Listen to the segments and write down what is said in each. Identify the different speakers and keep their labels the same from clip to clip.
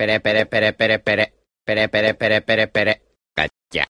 Speaker 1: Pere pere pere pere pere. Pere pere pere pere pere. Gotcha.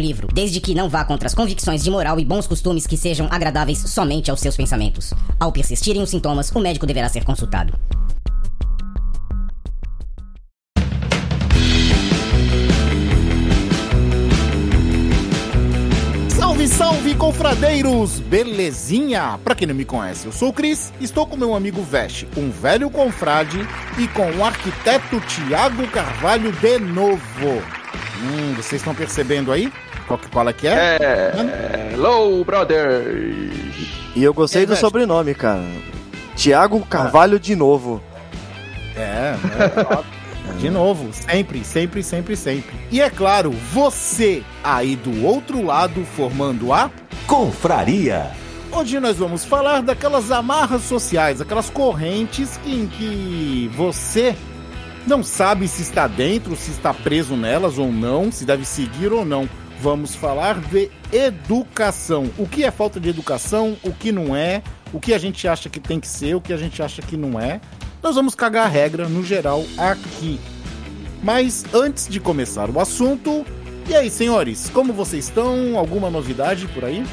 Speaker 2: livro, desde que não vá contra as convicções de moral e bons costumes que sejam agradáveis somente aos seus pensamentos. Ao persistirem os sintomas, o médico deverá ser consultado.
Speaker 3: Salve, salve, confradeiros! Belezinha? Pra quem não me conhece, eu sou o Cris, estou com meu amigo Veste, um velho confrade, e com o arquiteto Tiago Carvalho de novo. Hum, vocês estão percebendo aí? Qual, que- qual é que é?
Speaker 4: É. Hello, brother!
Speaker 5: E eu gostei
Speaker 3: É,
Speaker 5: do sobrenome, cara. Tiago Carvalho de novo.
Speaker 3: É, é, de novo, sempre, sempre, sempre, sempre. E é claro, você aí do outro lado formando a
Speaker 6: Confraria.
Speaker 3: Hoje nós vamos falar daquelas amarras sociais, aquelas correntes que, em que você não sabe se está dentro, se está preso nelas ou não, se deve seguir ou não. Vamos falar de educação. O que é falta de educação, o que não é, o que a gente acha que tem que ser, o que a gente acha que não é. Nós vamos cagar a regra no geral aqui. Mas antes de começar o assunto, e aí, senhores, como vocês estão? Alguma novidade por aí?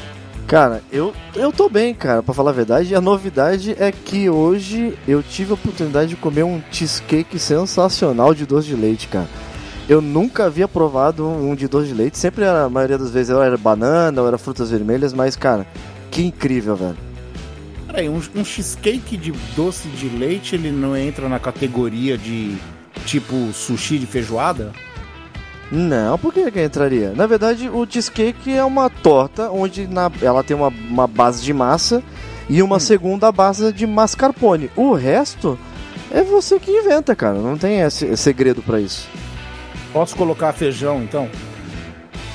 Speaker 5: Cara, eu, eu tô bem, cara, pra falar a verdade. A novidade é que hoje eu tive a oportunidade de comer um cheesecake sensacional de doce de leite, cara. Eu nunca havia provado um de doce de leite. Sempre, era, a maioria das vezes, era banana, ou era frutas vermelhas. Mas, cara, que incrível, velho.
Speaker 3: Peraí, um, um cheesecake de doce de leite, ele não entra na categoria de tipo sushi de feijoada?
Speaker 5: Não, por que que entraria? Na verdade, o cheesecake é uma torta onde na- ela tem uma, uma base de massa e uma segunda base de mascarpone. O resto é você que inventa, cara. Não tem esse, segredo pra isso.
Speaker 3: Posso colocar feijão, então?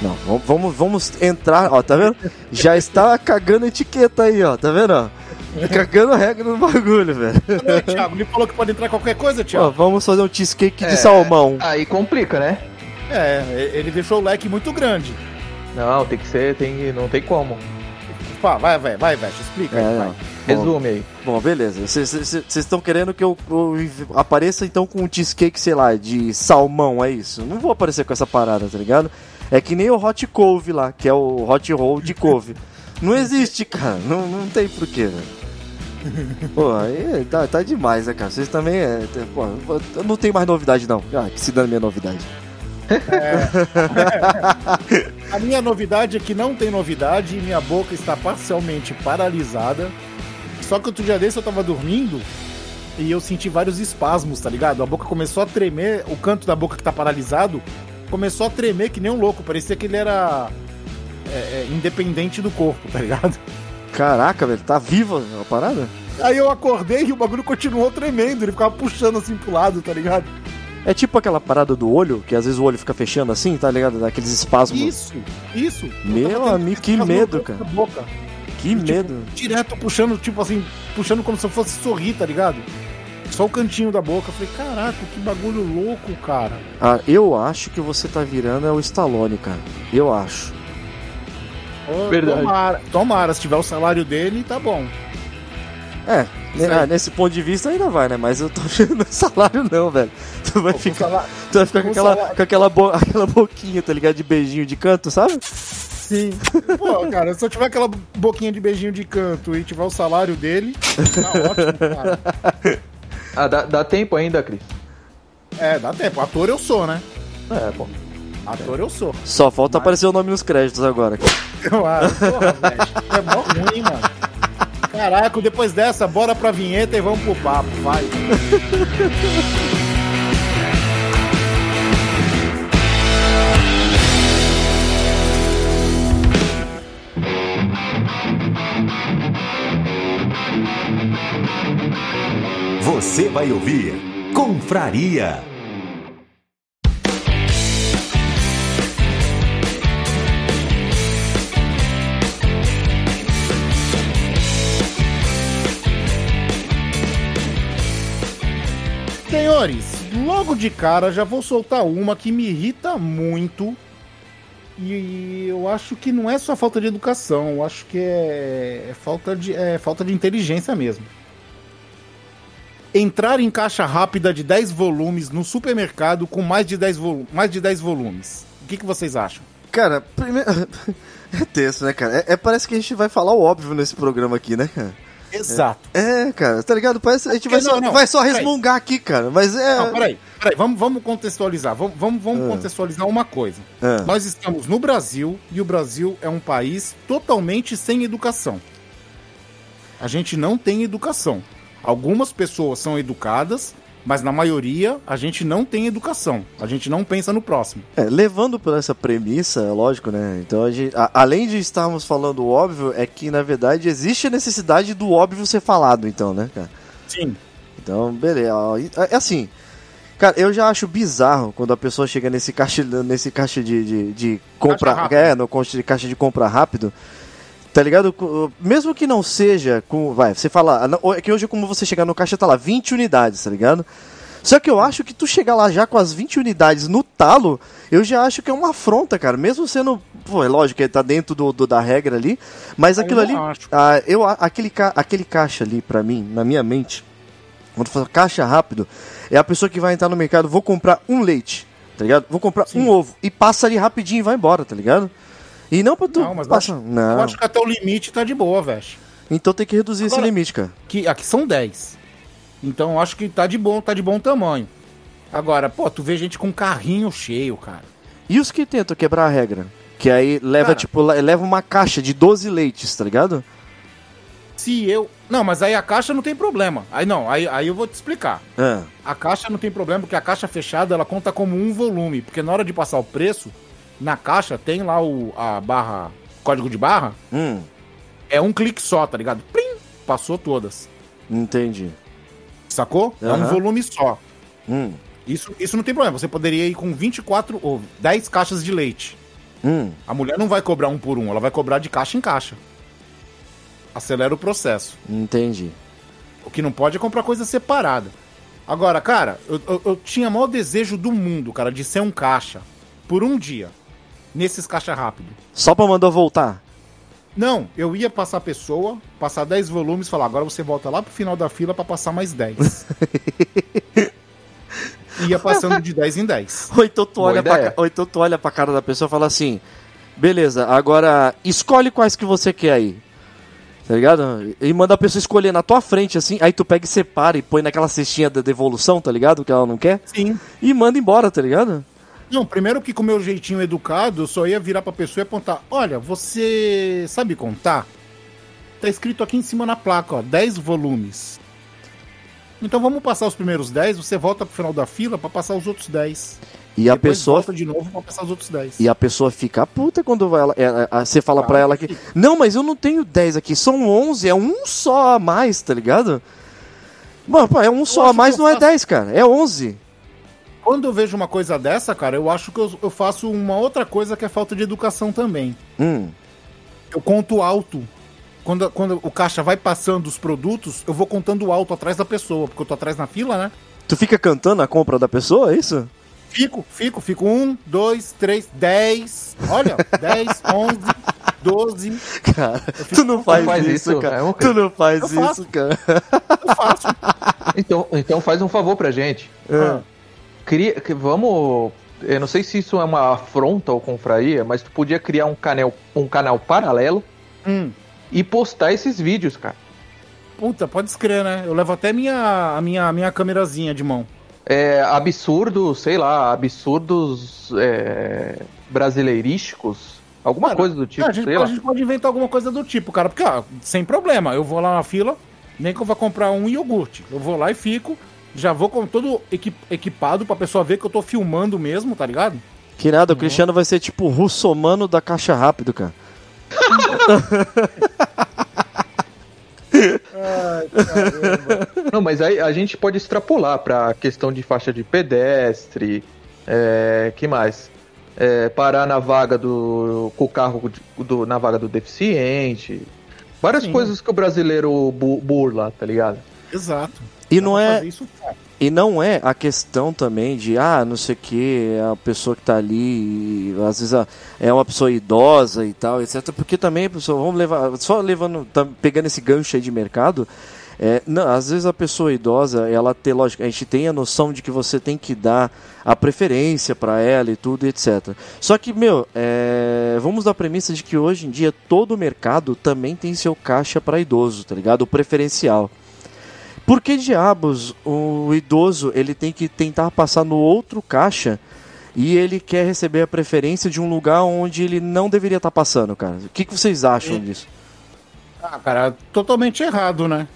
Speaker 5: Não, vamos- vamos, entrar, ó, tá vendo? Já está cagando etiqueta aí, ó, tá vendo? ó? Cagando regra no bagulho, velho.
Speaker 3: Não, é, Thiago, ele falou que pode entrar qualquer coisa,
Speaker 5: Ó,
Speaker 3: Thiago.
Speaker 5: vamos fazer um cheesecake de
Speaker 4: É.
Speaker 5: salmão.
Speaker 4: Aí complica, né?
Speaker 3: É, ele deixou o leque muito grande.
Speaker 4: Não, tem que ser, tem não tem como.
Speaker 3: Pá, vai, vai, vai, vai, explica aí,
Speaker 5: É,
Speaker 3: vai.
Speaker 4: Resume aí.
Speaker 5: Bom, beleza. Vocês estão querendo que eu, eu apareça então com um cheesecake, sei lá, de salmão, é isso? Não vou aparecer com essa parada, tá ligado? É que nem o hot couve lá, que é o hot roll de couve. Não existe, cara. Não, não tem porquê, velho. Pô, aí tá, tá demais, né, cara? Vocês também é. Pô, eu não tem mais novidade, não. Ah, que se dane minha novidade.
Speaker 3: A minha novidade é que não tem novidade e minha boca está parcialmente paralisada. Só que outro dia desse eu tava dormindo e eu senti vários espasmos, tá ligado? A boca começou a tremer, o canto da boca que tá paralisado começou a tremer que nem um louco. Parecia que ele era é, é, independente do corpo, tá ligado?
Speaker 5: Caraca, velho, tá viva a parada?
Speaker 3: Aí eu acordei e o bagulho continuou tremendo, ele ficava puxando assim pro lado, tá ligado?
Speaker 5: É tipo aquela parada do olho, que às vezes o olho fica fechando assim, tá ligado? Daqueles espasmos.
Speaker 3: Isso, isso. Eu
Speaker 5: Meu amigo, que medo, cara.
Speaker 3: Boca.
Speaker 5: Que
Speaker 3: Tipo,
Speaker 5: medo.
Speaker 3: direto puxando, tipo assim, puxando como se eu fosse sorrir, tá ligado? Só o cantinho da boca. Eu falei, caraca, que bagulho louco, cara.
Speaker 5: Ah, eu acho que você tá virando é o Stallone, cara. Eu acho.
Speaker 4: Verdade.
Speaker 3: Tomara, tomara, se tiver o salário dele, tá bom.
Speaker 5: É, né, ah, nesse ponto de vista ainda vai, né? Mas eu tô achando salário não, velho. Tu vai ficar,
Speaker 3: salário-
Speaker 5: tu vai ficar com, aquela, com aquela, bo- aquela boquinha, tá ligado? De beijinho de canto, sabe?
Speaker 3: Sim. Pô, cara, se eu tiver aquela boquinha de beijinho de canto e tiver o salário dele, tá ótimo, cara.
Speaker 4: Ah, dá, dá tempo ainda, Cris?
Speaker 3: É, dá tempo. Ator eu sou, né?
Speaker 4: É, pô.
Speaker 3: Ator eu sou.
Speaker 5: Só falta
Speaker 3: Mas-
Speaker 5: aparecer o nome nos créditos agora.
Speaker 3: Eu acho, porra, velho. É mó ruim, mano. Caraca, depois dessa, bora pra vinheta e vamos pro papo, vai.
Speaker 6: Você vai ouvir Confraria.
Speaker 3: Senhores, logo de cara já vou soltar uma que me irrita muito. E eu acho que não é só falta de educação, eu acho que é, é falta, de, é falta de inteligência mesmo. Entrar em caixa rápida de 10 volumes no supermercado com mais de 10, volu mais de 10 volumes. O que, que vocês acham?
Speaker 5: Cara, primeiro. É tenso, né, cara? É, é- parece que a gente vai falar o óbvio nesse programa aqui, né, cara?
Speaker 3: Exato.
Speaker 5: É, cara, tá ligado? Parece que a gente vai
Speaker 3: Não,
Speaker 5: só,
Speaker 3: não,
Speaker 5: vai só resmungar aqui, cara. Mas é.
Speaker 3: Não, peraí, peraí, vamos, vamos contextualizar. Vamos, vamos, vamos
Speaker 5: Ah.
Speaker 3: contextualizar uma coisa.
Speaker 5: Ah.
Speaker 3: Nós estamos no Brasil e o Brasil é um país totalmente sem educação. A gente não tem educação. Algumas pessoas são educadas, mas na maioria a gente não tem educação. A gente não pensa no próximo.
Speaker 5: É, levando por essa premissa, é lógico, né? Então, a gente, a- além de estarmos falando o óbvio, é que na verdade existe a necessidade do óbvio ser falado, então, né, cara?
Speaker 3: Sim.
Speaker 5: Então, beleza. e- É assim, cara, eu já acho bizarro quando a pessoa chega nesse caixa, nesse caixa de, de, de compra.
Speaker 3: rápido.
Speaker 5: É, no caixa de, caixa de compra rápido. Tá ligado? Mesmo que não seja com. Vai, você fala. não, É que hoje, como você chegar no caixa, tá lá 20 unidades, tá ligado? Só que eu acho que tu chegar lá já com as 20 unidades no talo, eu já acho que é uma afronta, cara. Mesmo sendo. Pô, é lógico que tá dentro do, do- da regra ali. Mas
Speaker 3: Ah, eu
Speaker 5: aquilo ali. ah, eu, aquele, ca- aquele caixa ali, pra mim, na minha mente, quando fala caixa rápido, é a pessoa que vai entrar no mercado, vou comprar um leite, tá ligado? Vou comprar um ovo e passa ali rapidinho e vai embora, tá ligado? E não pra tu.
Speaker 3: Não, mas
Speaker 5: passa...
Speaker 3: acho,
Speaker 5: não.
Speaker 3: eu acho que até o limite tá de boa, velho.
Speaker 5: Então tem que reduzir esse
Speaker 3: Agora-
Speaker 5: limite, cara.
Speaker 3: que aqui são 10. Então eu acho que tá de bom, tá de bom tamanho. Agora, pô, tu vê gente com carrinho cheio, cara.
Speaker 5: E os que tentam quebrar a regra? Que aí leva,
Speaker 3: Cara.
Speaker 5: tipo, le- leva uma caixa de 12 leites, tá ligado?
Speaker 3: Se eu. Não, mas aí a caixa não tem problema. Aí não, aí, aí eu vou te explicar.
Speaker 5: Ah,
Speaker 3: A caixa não tem problema, porque a caixa fechada ela conta como um volume. Porque na hora de passar o preço, na caixa tem lá o, a barra, código de barra,
Speaker 5: hum,
Speaker 3: é um clique só, tá ligado? Plim! Passou todas.
Speaker 5: entendi.
Speaker 3: Sacou? É um volume só.
Speaker 5: Hum,
Speaker 3: Isso, isso não tem problema. Você poderia ir com 24 ou 10 caixas de leite.
Speaker 5: hum.
Speaker 3: A mulher não vai cobrar um por um, ela vai cobrar de caixa em caixa. Acelera o processo.
Speaker 5: Entendi.
Speaker 3: O que não pode é comprar coisa separada. Agora, cara, eu, eu, eu tinha o maior desejo do mundo, cara, de ser um caixa. Por um dia. Nesses caixa rápido.
Speaker 5: Só pra mandar voltar.
Speaker 3: Não, eu ia passar a pessoa, passar 10 volumes e falar, agora você volta lá pro final da fila pra passar mais 10. ia passando de 10 em 10.
Speaker 5: Ou então, tu olha pra, ou então tu olha pra cara da pessoa e fala assim: beleza, agora escolhe quais que você quer aí. Tá ligado? E manda a pessoa escolher na tua frente, assim, aí tu pega e separa e põe naquela cestinha da devolução, tá ligado? Que ela não quer.
Speaker 3: Sim.
Speaker 5: E manda embora, tá ligado?
Speaker 3: Não, primeiro que com o meu jeitinho educado, eu só ia virar pra pessoa e apontar: Olha, você sabe contar? Tá escrito aqui em cima na placa, ó, 10 volumes. Então vamos passar os primeiros 10, você volta pro final da fila pra passar os outros 10.
Speaker 5: E a pessoa.
Speaker 3: volta de novo pra passar os outros 10.
Speaker 5: E a pessoa fica puta quando ela, ela- ela- você fala pra
Speaker 3: Claro
Speaker 5: ela
Speaker 3: que.
Speaker 5: Não, mas eu não tenho 10 aqui, são 11, é um só a mais, tá ligado? Mano, pô, é um só a mais,
Speaker 3: eu
Speaker 5: não é
Speaker 3: faço-
Speaker 5: 10, cara, é 11.
Speaker 3: Quando eu vejo uma coisa dessa, cara, eu acho que eu, eu faço uma outra coisa que é falta de educação também.
Speaker 5: Hum.
Speaker 3: Eu conto alto. Quando, quando o caixa vai passando os produtos, eu vou contando alto atrás da pessoa, porque eu tô atrás na fila, né?
Speaker 5: Tu fica cantando a compra da pessoa, é isso?
Speaker 3: Fico, fico, fico. Um, dois, três, dez. Olha, dez, onze, doze.
Speaker 5: Cara, tu não faz,
Speaker 4: faz
Speaker 5: isso,
Speaker 4: isso,
Speaker 5: cara.
Speaker 4: é
Speaker 5: Tu não faz
Speaker 3: Eu
Speaker 5: isso,
Speaker 3: faço.
Speaker 5: cara.
Speaker 3: Eu faço.
Speaker 4: Então, então faz um favor pra gente.
Speaker 3: Ah,
Speaker 4: Cria, que- vamos. Eu não sei se isso é uma afronta ou confraria, mas tu podia criar um canal, um canal paralelo
Speaker 3: hum.
Speaker 4: e postar esses vídeos, cara.
Speaker 3: Puta, pode escrever, né? Eu levo até minha, a minha, minha câmerazinha de mão.
Speaker 4: É, absurdos, sei lá, absurdos é, brasileirísticos. Alguma
Speaker 3: Cara,
Speaker 4: coisa do tipo,
Speaker 3: a, gente, a gente pode inventar alguma coisa do tipo, cara. Porque, ó, sem problema, eu vou lá na fila, nem que eu vá comprar um iogurte. Eu vou lá e fico, já vou com todo equi- equipado pra pessoa ver que eu tô filmando mesmo, tá ligado?
Speaker 5: Que nada, o Cristiano vai ser tipo o russomano da caixa rápido, cara.
Speaker 4: Não, mas aí a gente pode extrapolar pra questão de faixa de pedestre, é, que mais? É, parar na vaga do. com o carro de- do- na vaga do deficiente. Várias
Speaker 3: Sim.
Speaker 4: coisas que o brasileiro bu- burla, tá ligado?
Speaker 3: Exato.
Speaker 5: E
Speaker 3: Dá
Speaker 5: não é,
Speaker 3: isso.
Speaker 5: E não é a questão também de, ah, não sei o que, a pessoa que tá ali, às vezes a- é uma pessoa idosa e tal, etc. Porque também, pessoal, vamos levar, só levando, tá pegando esse gancho aí de mercado, é, não, às vezes a pessoa idosa, ela tem, lógico, a gente tem a noção de que você tem que dar a preferência para ela e tudo, etc. Só que, meu, é, vamos dar a premissa de que hoje em dia todo o mercado também tem seu caixa para idoso, tá ligado? O preferencial. Por que diabos o idoso ele tem que tentar passar no outro caixa e ele quer receber a preferência de um lugar onde ele não deveria estar passando, cara? O que, que vocês acham disso?
Speaker 3: Ah, cara, totalmente errado, né?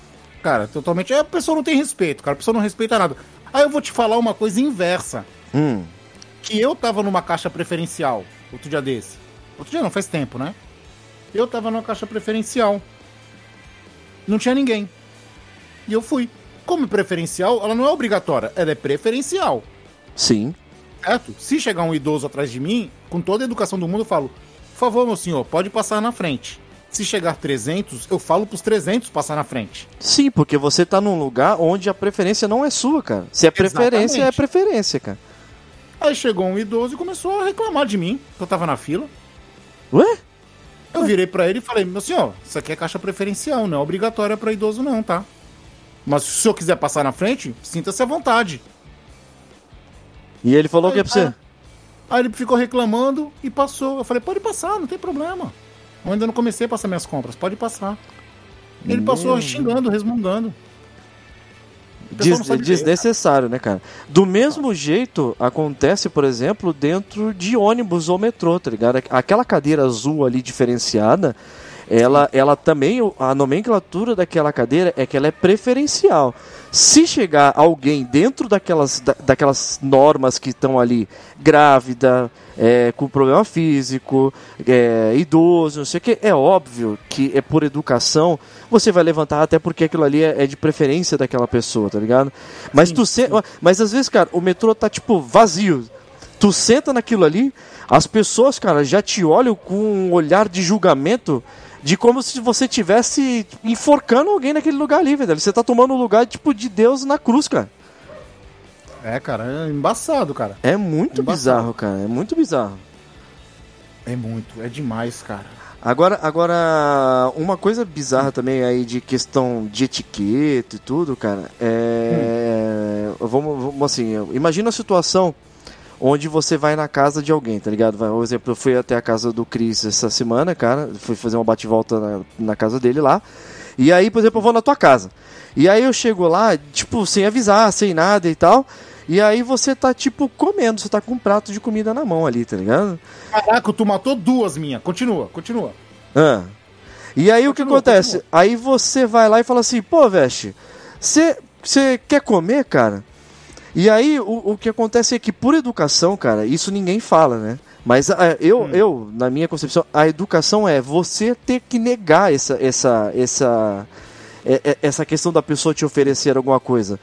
Speaker 3: Cara, totalmente. A pessoa não tem respeito, cara. A pessoa não respeita nada. Aí eu vou te falar uma coisa inversa.
Speaker 5: Hum,
Speaker 3: Que eu tava numa caixa preferencial outro dia desse. Outro dia não, faz tempo, né? Eu tava numa caixa preferencial. Não tinha ninguém. E eu fui. Como preferencial, ela não é obrigatória, ela é preferencial.
Speaker 5: sim.
Speaker 3: Certo? Se chegar um idoso atrás de mim, com toda a educação do mundo, eu falo: por favor, meu senhor, pode passar na frente. Se chegar 300, eu falo pros 300 passar na frente.
Speaker 5: Sim, porque você tá num lugar onde a preferência não é sua, cara. Se é preferência, é
Speaker 3: Exatamente.
Speaker 5: preferência, cara.
Speaker 3: Aí chegou um idoso e começou a reclamar de mim, que eu tava na fila.
Speaker 5: Ué?
Speaker 3: Eu virei pra ele e falei: meu senhor, isso aqui é caixa preferencial, não é obrigatória pra idoso, não, tá? Mas se o senhor quiser passar na frente, sinta-se à vontade.
Speaker 5: E ele falou o que é pra você?
Speaker 3: Aí ele ficou reclamando e passou. Eu falei: pode passar, não tem problema. Eu ainda não comecei a passar minhas compras, pode passar. Ele passou xingando, resmungando.
Speaker 5: Des- desnecessário, né, cara? Do mesmo jeito, acontece, por exemplo, dentro de ônibus ou metrô, tá ligado? Aquela cadeira azul ali diferenciada, ela, ela também, a nomenclatura daquela cadeira é que ela é preferencial. Se chegar alguém dentro daquelas, da- daquelas normas que estão ali, grávida, é, com problema físico, é, idoso, não sei o que, é óbvio que é por educação, você vai levantar até porque aquilo ali é, é de preferência daquela pessoa, tá ligado? Mas tu se... mas às vezes, cara, o metrô tá tipo vazio. Tu senta naquilo ali, as pessoas, cara, já te olham com um olhar de julgamento de como se você tivesse enforcando alguém naquele lugar ali, velho. Você tá tomando o lugar tipo de Deus na cruz, cara.
Speaker 3: É, cara, é embaçado, cara.
Speaker 5: É muito
Speaker 3: Embaçado.
Speaker 5: bizarro, cara. É muito bizarro.
Speaker 3: É muito, é demais, cara.
Speaker 5: Agora, agora, uma coisa bizarra também aí de questão de etiqueta e tudo, cara, é. Vamos, vamos assim, imagina a situação onde você vai na casa de alguém, tá ligado? Vai, por exemplo, eu fui até a casa do Cris essa semana, cara, fui fazer uma bate-volta na, na casa dele lá. E aí, por exemplo, eu vou na tua casa. E aí eu chego lá, tipo, sem avisar, sem nada e tal. E aí você tá, tipo, comendo, você tá com um prato de comida na mão ali, tá ligado?
Speaker 3: Caraca, tu matou duas minhas. Continua, continua.
Speaker 5: Ah. E aí o que
Speaker 3: Continua,
Speaker 5: acontece?
Speaker 3: continua.
Speaker 5: Aí você vai lá e fala assim, pô, Veste, você quer comer, cara? E aí o, o que acontece é que por educação, cara, isso ninguém fala, né? Mas ah, eu,
Speaker 3: Hum.
Speaker 5: eu, na minha concepção, a educação é você ter que negar essa, essa, essa, é- é- essa questão da pessoa te oferecer alguma coisa.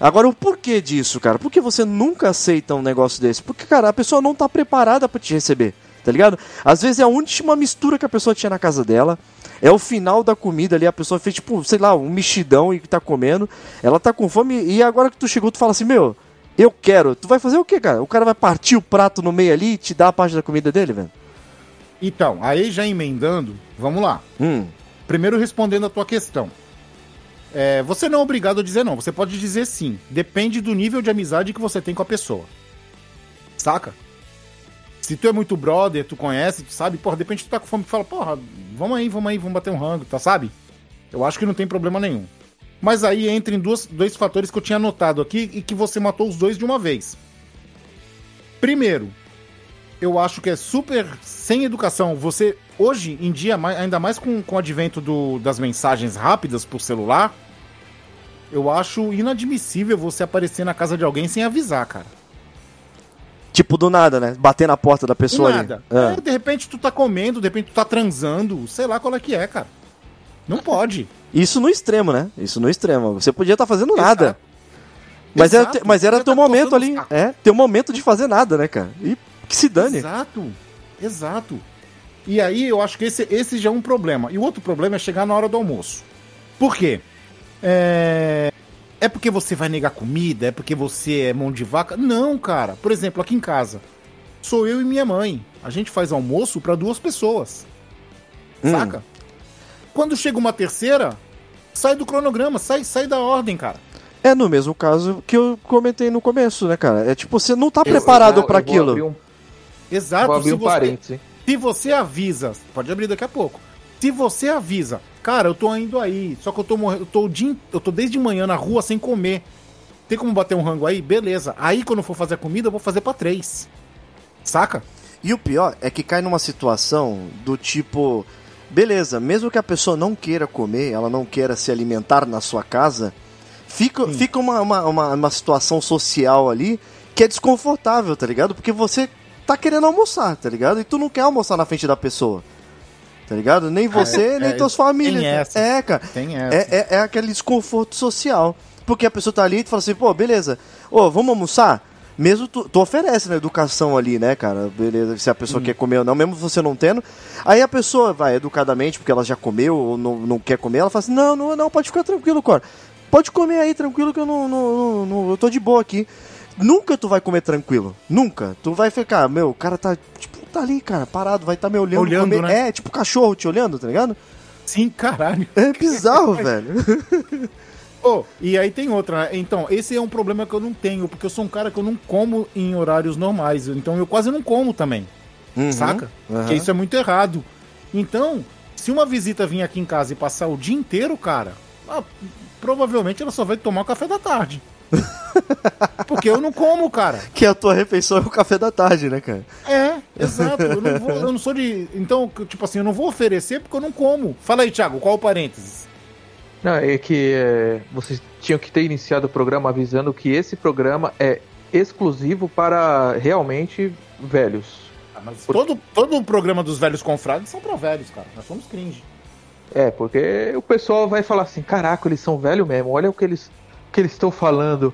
Speaker 5: Agora, o porquê disso, cara? Por que você nunca aceita um negócio desse? Porque, cara, a pessoa não tá preparada pra te receber, tá ligado? Às vezes é a última mistura que a pessoa tinha na casa dela, é o final da comida ali, a pessoa fez, tipo, sei lá, um mexidão e tá comendo, ela tá com fome, e agora que tu chegou, tu fala assim, meu, eu quero. Tu vai fazer o quê, cara? O cara vai partir o prato no meio ali e te dar a parte da comida dele, velho?
Speaker 3: Então, aí já emendando, vamos lá.
Speaker 5: Hum,
Speaker 3: Primeiro respondendo a tua questão. É, você não é obrigado a dizer não, você pode dizer sim. Depende do nível de amizade que você tem com a pessoa. Saca? Se tu é muito brother, tu conhece, tu sabe, porra, de repente tu tá com fome e fala, porra, vamos aí, vamos aí, vamos bater um rango, tá, sabe? Eu acho que não tem problema nenhum. Mas aí entra em duas, dois fatores que eu tinha anotado aqui e que você matou os dois de uma vez. Primeiro, eu acho que é super sem educação. Você, hoje em dia, ainda mais com, com o advento do- das mensagens rápidas por celular, eu acho inadmissível você aparecer na casa de alguém sem avisar, cara.
Speaker 5: Tipo, do nada, né? Bater na porta da
Speaker 3: Do
Speaker 5: pessoa
Speaker 3: nada.
Speaker 5: ali. Ah.
Speaker 3: É, de repente tu tá comendo, de repente tu tá transando, sei lá qual é que é, cara. Não pode.
Speaker 5: Isso no extremo, né? Isso no extremo. Você podia estar fazendo nada.
Speaker 3: Exato.
Speaker 5: Mas era,
Speaker 3: Exato.
Speaker 5: mas era teu
Speaker 3: tá
Speaker 5: momento ali. É, teu momento de fazer nada, né, cara? E que se dane.
Speaker 3: Exato, exato. E aí eu acho que esse, esse já é um problema. E o outro problema é chegar na hora do almoço. Por quê? É... é porque você vai negar comida? É porque você é mão de vaca? Não, cara. Por exemplo, aqui em casa, sou eu e minha mãe. A gente faz almoço para duas pessoas.
Speaker 5: Hum.
Speaker 3: Saca? Quando chega uma terceira, sai do cronograma, sai, sai da ordem, cara.
Speaker 5: É no mesmo caso que eu comentei no começo, né, cara? É tipo, você não tá
Speaker 4: Eu
Speaker 5: preparado
Speaker 4: abrir
Speaker 5: aquilo.
Speaker 4: um-
Speaker 3: Exato.
Speaker 4: Vou abrir
Speaker 3: se
Speaker 4: um
Speaker 3: você-
Speaker 4: parêntese.
Speaker 3: Se você avisa, pode abrir daqui a pouco. Se você avisa, cara, eu tô indo aí, só que eu tô morrendo, eu tô, in- eu tô desde manhã na rua sem comer. Tem como bater um rango aí? Beleza. Aí quando eu for fazer a comida, eu vou fazer pra três. Saca?
Speaker 5: E o pior é que cai numa situação do tipo, beleza, mesmo que a pessoa não queira comer, ela não queira se alimentar na sua casa, fica, fica uma, uma, uma, uma situação social ali que é desconfortável, tá ligado? Porque você tá querendo almoçar, tá ligado? E tu não quer almoçar na frente da pessoa. Tá ligado? Nem você,
Speaker 3: é,
Speaker 5: nem
Speaker 3: é,
Speaker 5: tuas famílias.
Speaker 3: tem essa.
Speaker 5: É, cara.
Speaker 3: Tem essa.
Speaker 5: É, é, é aquele desconforto social. Porque a pessoa tá ali e tu fala assim, pô, beleza, ô, vamos almoçar? Mesmo tu, tu oferece na educação ali, né, cara? Beleza, se a pessoa quer comer ou não, mesmo você não tendo. Aí a pessoa vai educadamente, porque ela já comeu ou não, não quer comer, ela fala assim, não, não, não, pode ficar tranquilo, Cora. Pode comer aí tranquilo que eu não, não, não- não- eu tô de boa aqui. Nunca tu vai comer tranquilo. Nunca. Tu vai ficar, meu, o cara tá, tipo, tá ali, cara, parado, vai estar tá me olhando.
Speaker 3: Olhando, né?
Speaker 5: É, tipo cachorro te olhando, tá ligado?
Speaker 3: Sim, caralho.
Speaker 5: É bizarro, velho.
Speaker 3: Ô, e aí tem outra, né? Então, esse é um problema que eu não tenho, porque eu sou um cara que eu não como em horários normais. Então eu quase não como também.
Speaker 5: Uhum,
Speaker 3: saca?
Speaker 5: uhum.
Speaker 3: Porque isso é muito errado. Então, se uma visita vir aqui em casa e passar o dia inteiro, cara, ah, provavelmente ela só vai tomar o café da tarde. Porque eu não como, cara.
Speaker 5: Que a tua refeição é o café da tarde, né, cara?
Speaker 3: É, exato. Eu não, vou- eu não sou de. Então, tipo assim, eu não vou oferecer porque eu não como. Fala aí, Thiago, qual o parênteses?
Speaker 4: Não, é que é, vocês tinham que ter iniciado o programa avisando que esse programa é exclusivo para realmente velhos.
Speaker 3: Ah, mas todo, todo o programa dos velhos confrades são pra velhos, cara. Nós somos cringe.
Speaker 4: É, porque o pessoal vai falar assim, caraca, eles são velhos mesmo, olha o que eles que eles estão falando.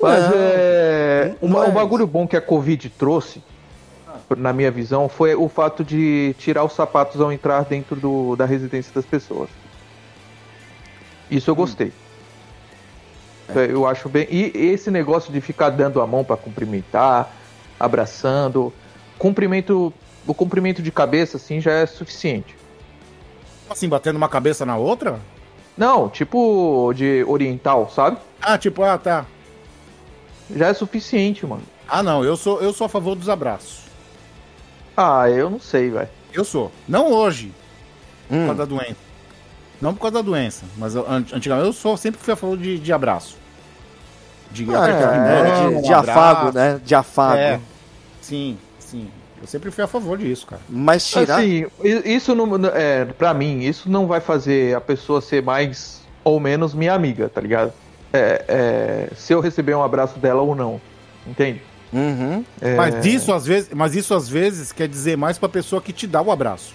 Speaker 4: Mas
Speaker 5: Não,
Speaker 4: é,
Speaker 5: mas-
Speaker 4: um bagulho bom que a Covid trouxe, na minha visão, foi o fato de tirar os sapatos ao entrar dentro do, da residência das pessoas. Isso eu gostei. É, Eu acho bem. E esse negócio de ficar dando a mão para cumprimentar, abraçando, cumprimento, o cumprimento de cabeça assim já é suficiente.
Speaker 3: Assim, batendo uma cabeça na outra?
Speaker 4: Não, tipo de oriental, sabe?
Speaker 3: Ah, tipo, ah, tá.
Speaker 4: Já é suficiente, mano.
Speaker 3: Ah, não, eu sou, eu sou a favor dos abraços.
Speaker 4: Ah, eu não sei, velho.
Speaker 3: Eu sou. Não hoje, por
Speaker 5: Hum.
Speaker 3: causa da doença. Não por causa da doença, mas eu, an- antigamente eu sou, sempre fui a favor de, de abraço. De
Speaker 5: Ah, é,
Speaker 3: mão,
Speaker 5: de, de
Speaker 3: abraço.
Speaker 5: afago, né? De afago.
Speaker 3: É, sim, sim. Eu sempre fui a favor disso, cara.
Speaker 5: Mas tirar.
Speaker 4: Assim, isso não, é, pra mim, isso não vai fazer a pessoa ser mais ou menos minha amiga, tá ligado? É, é, se eu receber um abraço dela ou não, entende?
Speaker 5: Uhum.
Speaker 4: É,
Speaker 3: Mas isso às vezes, mas isso às vezes quer dizer mais pra pessoa que te dá o abraço.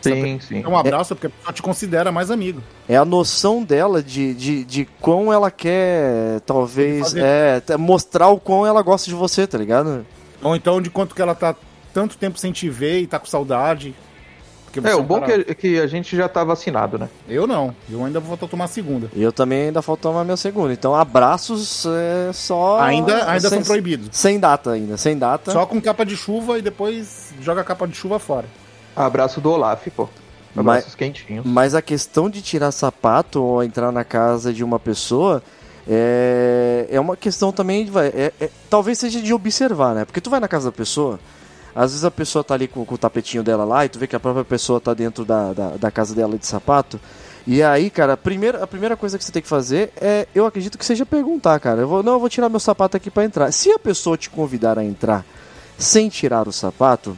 Speaker 4: Sim, sim.
Speaker 3: É um abraço porque a pessoa te considera mais amigo.
Speaker 5: É a noção dela de, de, de quão ela quer, talvez,
Speaker 3: Fazer-
Speaker 5: é, mostrar o quão ela gosta de você, tá ligado?
Speaker 3: Ou então de quanto que ela tá tanto tempo sem te ver e tá com saudade. Porque
Speaker 4: É, o bom
Speaker 3: cara-
Speaker 4: que, que a gente já tá vacinado, né?
Speaker 3: Eu não. Eu ainda vou tomar a segunda.
Speaker 5: E eu também ainda falta tomar meu segundo. Então, abraços é só.
Speaker 3: ainda ainda
Speaker 5: sem,
Speaker 3: são proibidos.
Speaker 5: Sem data ainda, sem data.
Speaker 3: Só com capa de chuva e depois joga a capa de chuva fora.
Speaker 4: Abraço do Olaf, pô. Abraços quentinhos.
Speaker 5: Mas a questão de tirar sapato ou entrar na casa de uma pessoa é, é uma questão também. vai, é- é- talvez seja de observar, né? Porque tu vai na casa da pessoa, às vezes a pessoa tá ali com, com o tapetinho dela lá e tu vê que a própria pessoa tá dentro da, da, da casa dela de sapato. E aí, cara, a primeira, a primeira coisa que você tem que fazer é, eu acredito que seja perguntar, cara. Eu vou, não, eu vou tirar meu sapato aqui pra entrar. Se a pessoa te convidar a entrar sem tirar o sapato,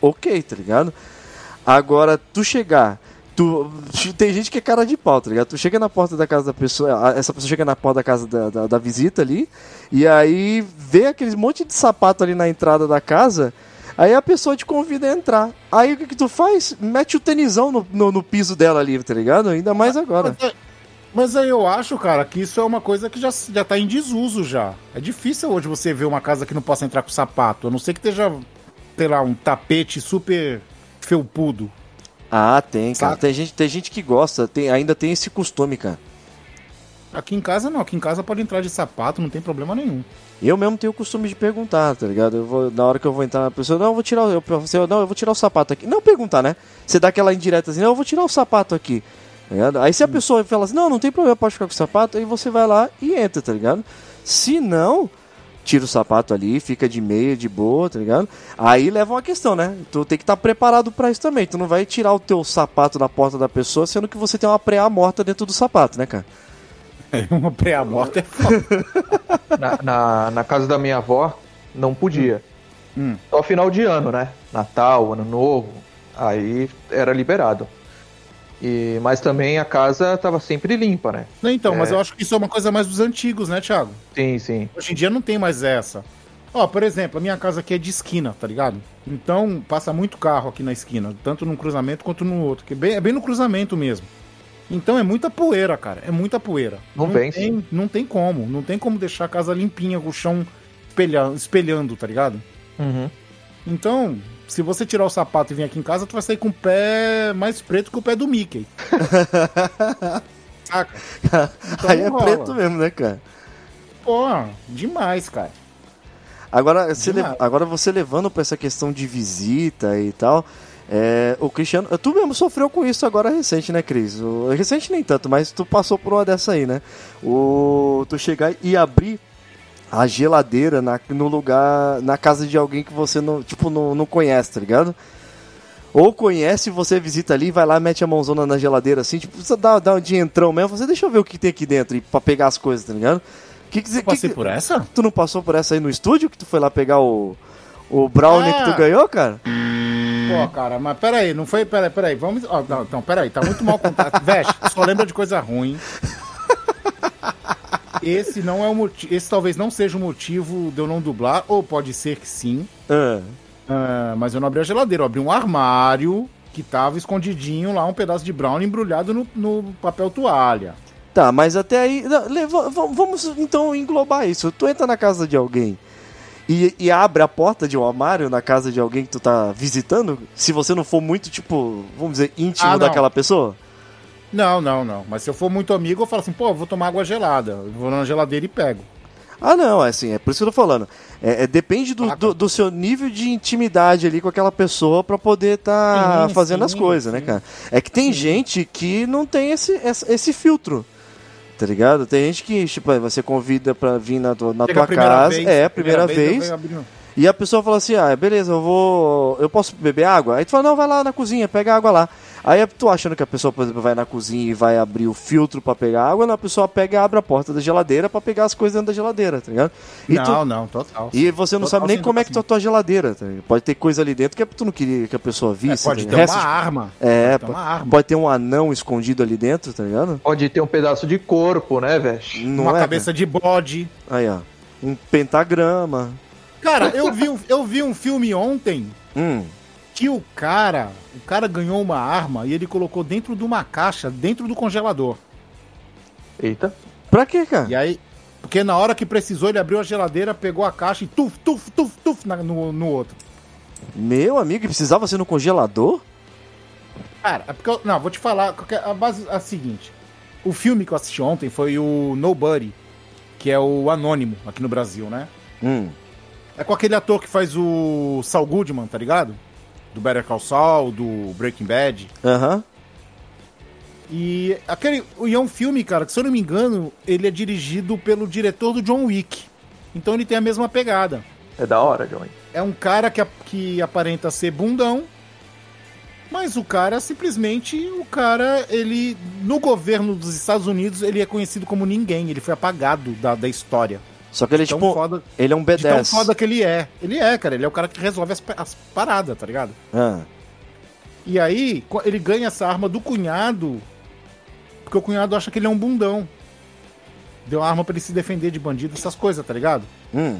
Speaker 5: ok, tá ligado? Agora, tu chegar. Tu, tem gente que é cara de pau, tá ligado? Tu chega na porta da casa da pessoa, essa pessoa chega na porta da casa da, da, da visita ali, e aí vê aqueles monte de sapato ali na entrada da casa. Aí a pessoa te convida a entrar. Aí o que, que tu faz? Mete o tenisão no, no, no piso dela ali, tá ligado? Ainda mais agora.
Speaker 3: Mas, é- aí eu acho, cara, que isso é uma coisa que já, já tá em desuso já. É difícil hoje você ver uma casa que não possa entrar com sapato. A não ser que esteja, sei lá, um tapete super felpudo.
Speaker 5: Ah, tem, cara.
Speaker 3: Saca?
Speaker 5: Tem gente, tem gente que gosta, tem, ainda tem esse costume, cara.
Speaker 3: Aqui em casa não, aqui em casa pode entrar de sapato, não tem problema nenhum.
Speaker 5: Eu mesmo tenho o costume de perguntar, tá ligado? Eu vou, na hora que eu vou entrar na pessoa, não, eu vou tirar, o- eu, não, eu vou tirar o sapato aqui. Não perguntar, né? Você dá aquela indireta assim, não, eu vou tirar o sapato aqui. tá ligado? Aí se a pessoa fala assim, não, não tem problema, pode ficar com o sapato, aí você vai lá e entra, tá ligado? Se não, tira o sapato ali, fica de meia, de boa, tá ligado? Aí leva uma questão, né? Tu tem que estar preparado pra isso também. Tu não vai tirar o teu sapato da porta da pessoa, sendo que você tem uma preá morta dentro do sapato, né, cara?
Speaker 3: Uma pré-morte é foda.
Speaker 4: Na, na, na casa da minha avó, não podia.
Speaker 3: Hum.
Speaker 4: Só final de ano, né? Natal, Ano Novo. Aí era liberado. E, mas também a casa tava sempre limpa, né?
Speaker 3: Então, mas
Speaker 4: É.
Speaker 3: eu acho que isso é uma coisa mais dos antigos, né, Thiago?
Speaker 4: Sim, sim.
Speaker 3: Hoje em dia não tem mais essa. Ó, por exemplo, a minha casa aqui é de esquina, tá ligado? Então passa muito carro aqui na esquina, tanto num cruzamento quanto no outro, que é bem, é bem no cruzamento mesmo. Então é muita poeira, cara, é muita poeira.
Speaker 4: Não vence.
Speaker 3: tem, não tem como, não tem como deixar a casa limpinha com o chão espelha- espelhando, tá ligado?
Speaker 4: Uhum.
Speaker 3: Então, se você tirar o sapato e vir aqui em casa, tu vai sair com o pé mais preto que o pé do Mickey. Saca? Então
Speaker 5: aí é
Speaker 3: não rola.
Speaker 5: preto mesmo, né, cara?
Speaker 3: Pô, demais, cara.
Speaker 5: Agora, você le- agora você levando pra essa questão de visita e tal, é, o Cristiano, tu mesmo sofreu com isso agora recente, né, Cris? O- recente nem tanto, mas tu passou por uma dessa aí, né? O, tu chegar e abrir a geladeira na, no lugar, na casa de alguém que você não, tipo, não, não conhece, tá ligado? Ou conhece, você visita ali, vai lá, mete a mãozona na geladeira assim, tipo, você dá, dá um de entrão mesmo, você deixa eu ver o que tem aqui dentro e pra pegar as coisas, tá ligado? Que que,
Speaker 3: Eu
Speaker 5: que-
Speaker 3: passei
Speaker 5: que-
Speaker 3: por essa?
Speaker 5: Tu não passou por essa aí no estúdio que tu foi lá pegar o, o brownie que
Speaker 3: Ah.
Speaker 5: tu ganhou, cara?
Speaker 3: Pô, cara, mas peraí, não foi. Peraí, peraí, vamos. Ó, não, então, peraí, tá muito mal contado. Veste, só lembra de coisa ruim. Esse não é o motivo. Esse talvez não seja o motivo de eu não dublar, ou pode ser que sim.
Speaker 5: Ah,
Speaker 3: Ah, mas eu não abri a geladeira, eu abri um armário que tava escondidinho lá, um pedaço de brown embrulhado no, no papel toalha.
Speaker 5: Tá, mas até aí. não, vamos então englobar isso. Tu entra na casa de alguém e, e abre a porta de um armário na casa de alguém que tu tá visitando, se você não for muito, tipo, vamos dizer, íntimo
Speaker 3: Ah,
Speaker 5: daquela pessoa?
Speaker 3: Não, não, não. Mas se eu for muito amigo, eu falo assim, pô, vou tomar água gelada. Eu vou na geladeira e pego.
Speaker 5: Ah, não, é assim, é por isso que eu tô falando. É, é, depende do, do, do seu nível de intimidade ali com aquela pessoa pra poder tá
Speaker 3: Sim,
Speaker 5: fazendo as
Speaker 3: sim,
Speaker 5: coisas, né,
Speaker 3: sim.
Speaker 5: cara? É que tem gente que não tem esse, esse filtro. Tá ligado? Tem gente que, tipo, você convida pra vir na tua, na tua
Speaker 3: primeira
Speaker 5: casa.
Speaker 3: vez,
Speaker 5: é,
Speaker 3: a
Speaker 5: primeira, vez.
Speaker 3: eu venho abrir-
Speaker 5: E a pessoa fala assim: ah, beleza, eu vou. Eu posso beber água? Aí tu fala: não, vai lá na cozinha, pega água lá. Aí tu achando que a pessoa, por exemplo, vai na cozinha e vai abrir o filtro pra pegar água, não, a pessoa pega e abre a porta da geladeira pra pegar as coisas dentro da geladeira, tá ligado? E,
Speaker 3: Não,
Speaker 5: tu-
Speaker 3: não, total.
Speaker 5: e você não
Speaker 3: Total
Speaker 5: sabe nem como é que tá a tua geladeira, tá ligado? Pode ter coisa ali dentro que tu não queria que a pessoa
Speaker 3: É,
Speaker 5: visse.
Speaker 3: pode
Speaker 5: tá
Speaker 3: ter
Speaker 5: ligado?
Speaker 3: uma
Speaker 5: Restos-
Speaker 3: arma.
Speaker 5: É,
Speaker 3: pode ter arma.
Speaker 5: pode ter um anão escondido ali dentro, tá ligado?
Speaker 4: Pode ter um pedaço de corpo, né, velho?
Speaker 5: Não
Speaker 3: uma
Speaker 5: é,
Speaker 3: cabeça de bode.
Speaker 5: Aí, ó. Um pentagrama.
Speaker 3: Cara, eu vi, um- eu vi um filme ontem
Speaker 5: Hum.
Speaker 3: Que o cara, o cara ganhou uma arma e ele colocou dentro de uma caixa, dentro do congelador.
Speaker 4: Eita.
Speaker 5: Pra quê, cara?
Speaker 3: E aí, porque na hora que precisou, ele abriu a geladeira, pegou a caixa e tuf, tuf, tuf, tuf na- no, no outro.
Speaker 5: Meu amigo, precisava ser no congelador?
Speaker 3: Cara, é porque eu, não, vou te falar, qualquer- a base é a seguinte. O filme que eu assisti ontem foi o Nobody, que é o Anônimo aqui no Brasil, né?
Speaker 5: Hum.
Speaker 3: É com aquele ator que faz o Saul Goodman, tá ligado? Do Better Call Saul, do Breaking Bad.
Speaker 5: Aham.
Speaker 3: E aquele e é um filme, cara, que se eu não me engano, ele é dirigido pelo diretor do John Wick. Então ele tem a mesma pegada.
Speaker 4: É da hora, Johnny.
Speaker 3: É um cara que, que aparenta ser bundão, mas o cara simplesmente, o cara, ele no governo dos Estados Unidos, ele é conhecido como ninguém, ele foi apagado da, da história.
Speaker 5: Só que ele é
Speaker 3: Tão
Speaker 5: tipo.
Speaker 3: foda,
Speaker 5: Ele é um
Speaker 3: de tão
Speaker 5: B10.
Speaker 3: foda que ele é. Ele é, cara, ele é o cara que resolve as, as paradas, tá ligado?
Speaker 5: Ah.
Speaker 3: E aí, ele ganha essa arma do cunhado, porque o cunhado acha que ele é um bundão. Deu a arma pra ele se defender de bandido, essas coisas, tá ligado?
Speaker 5: Hum.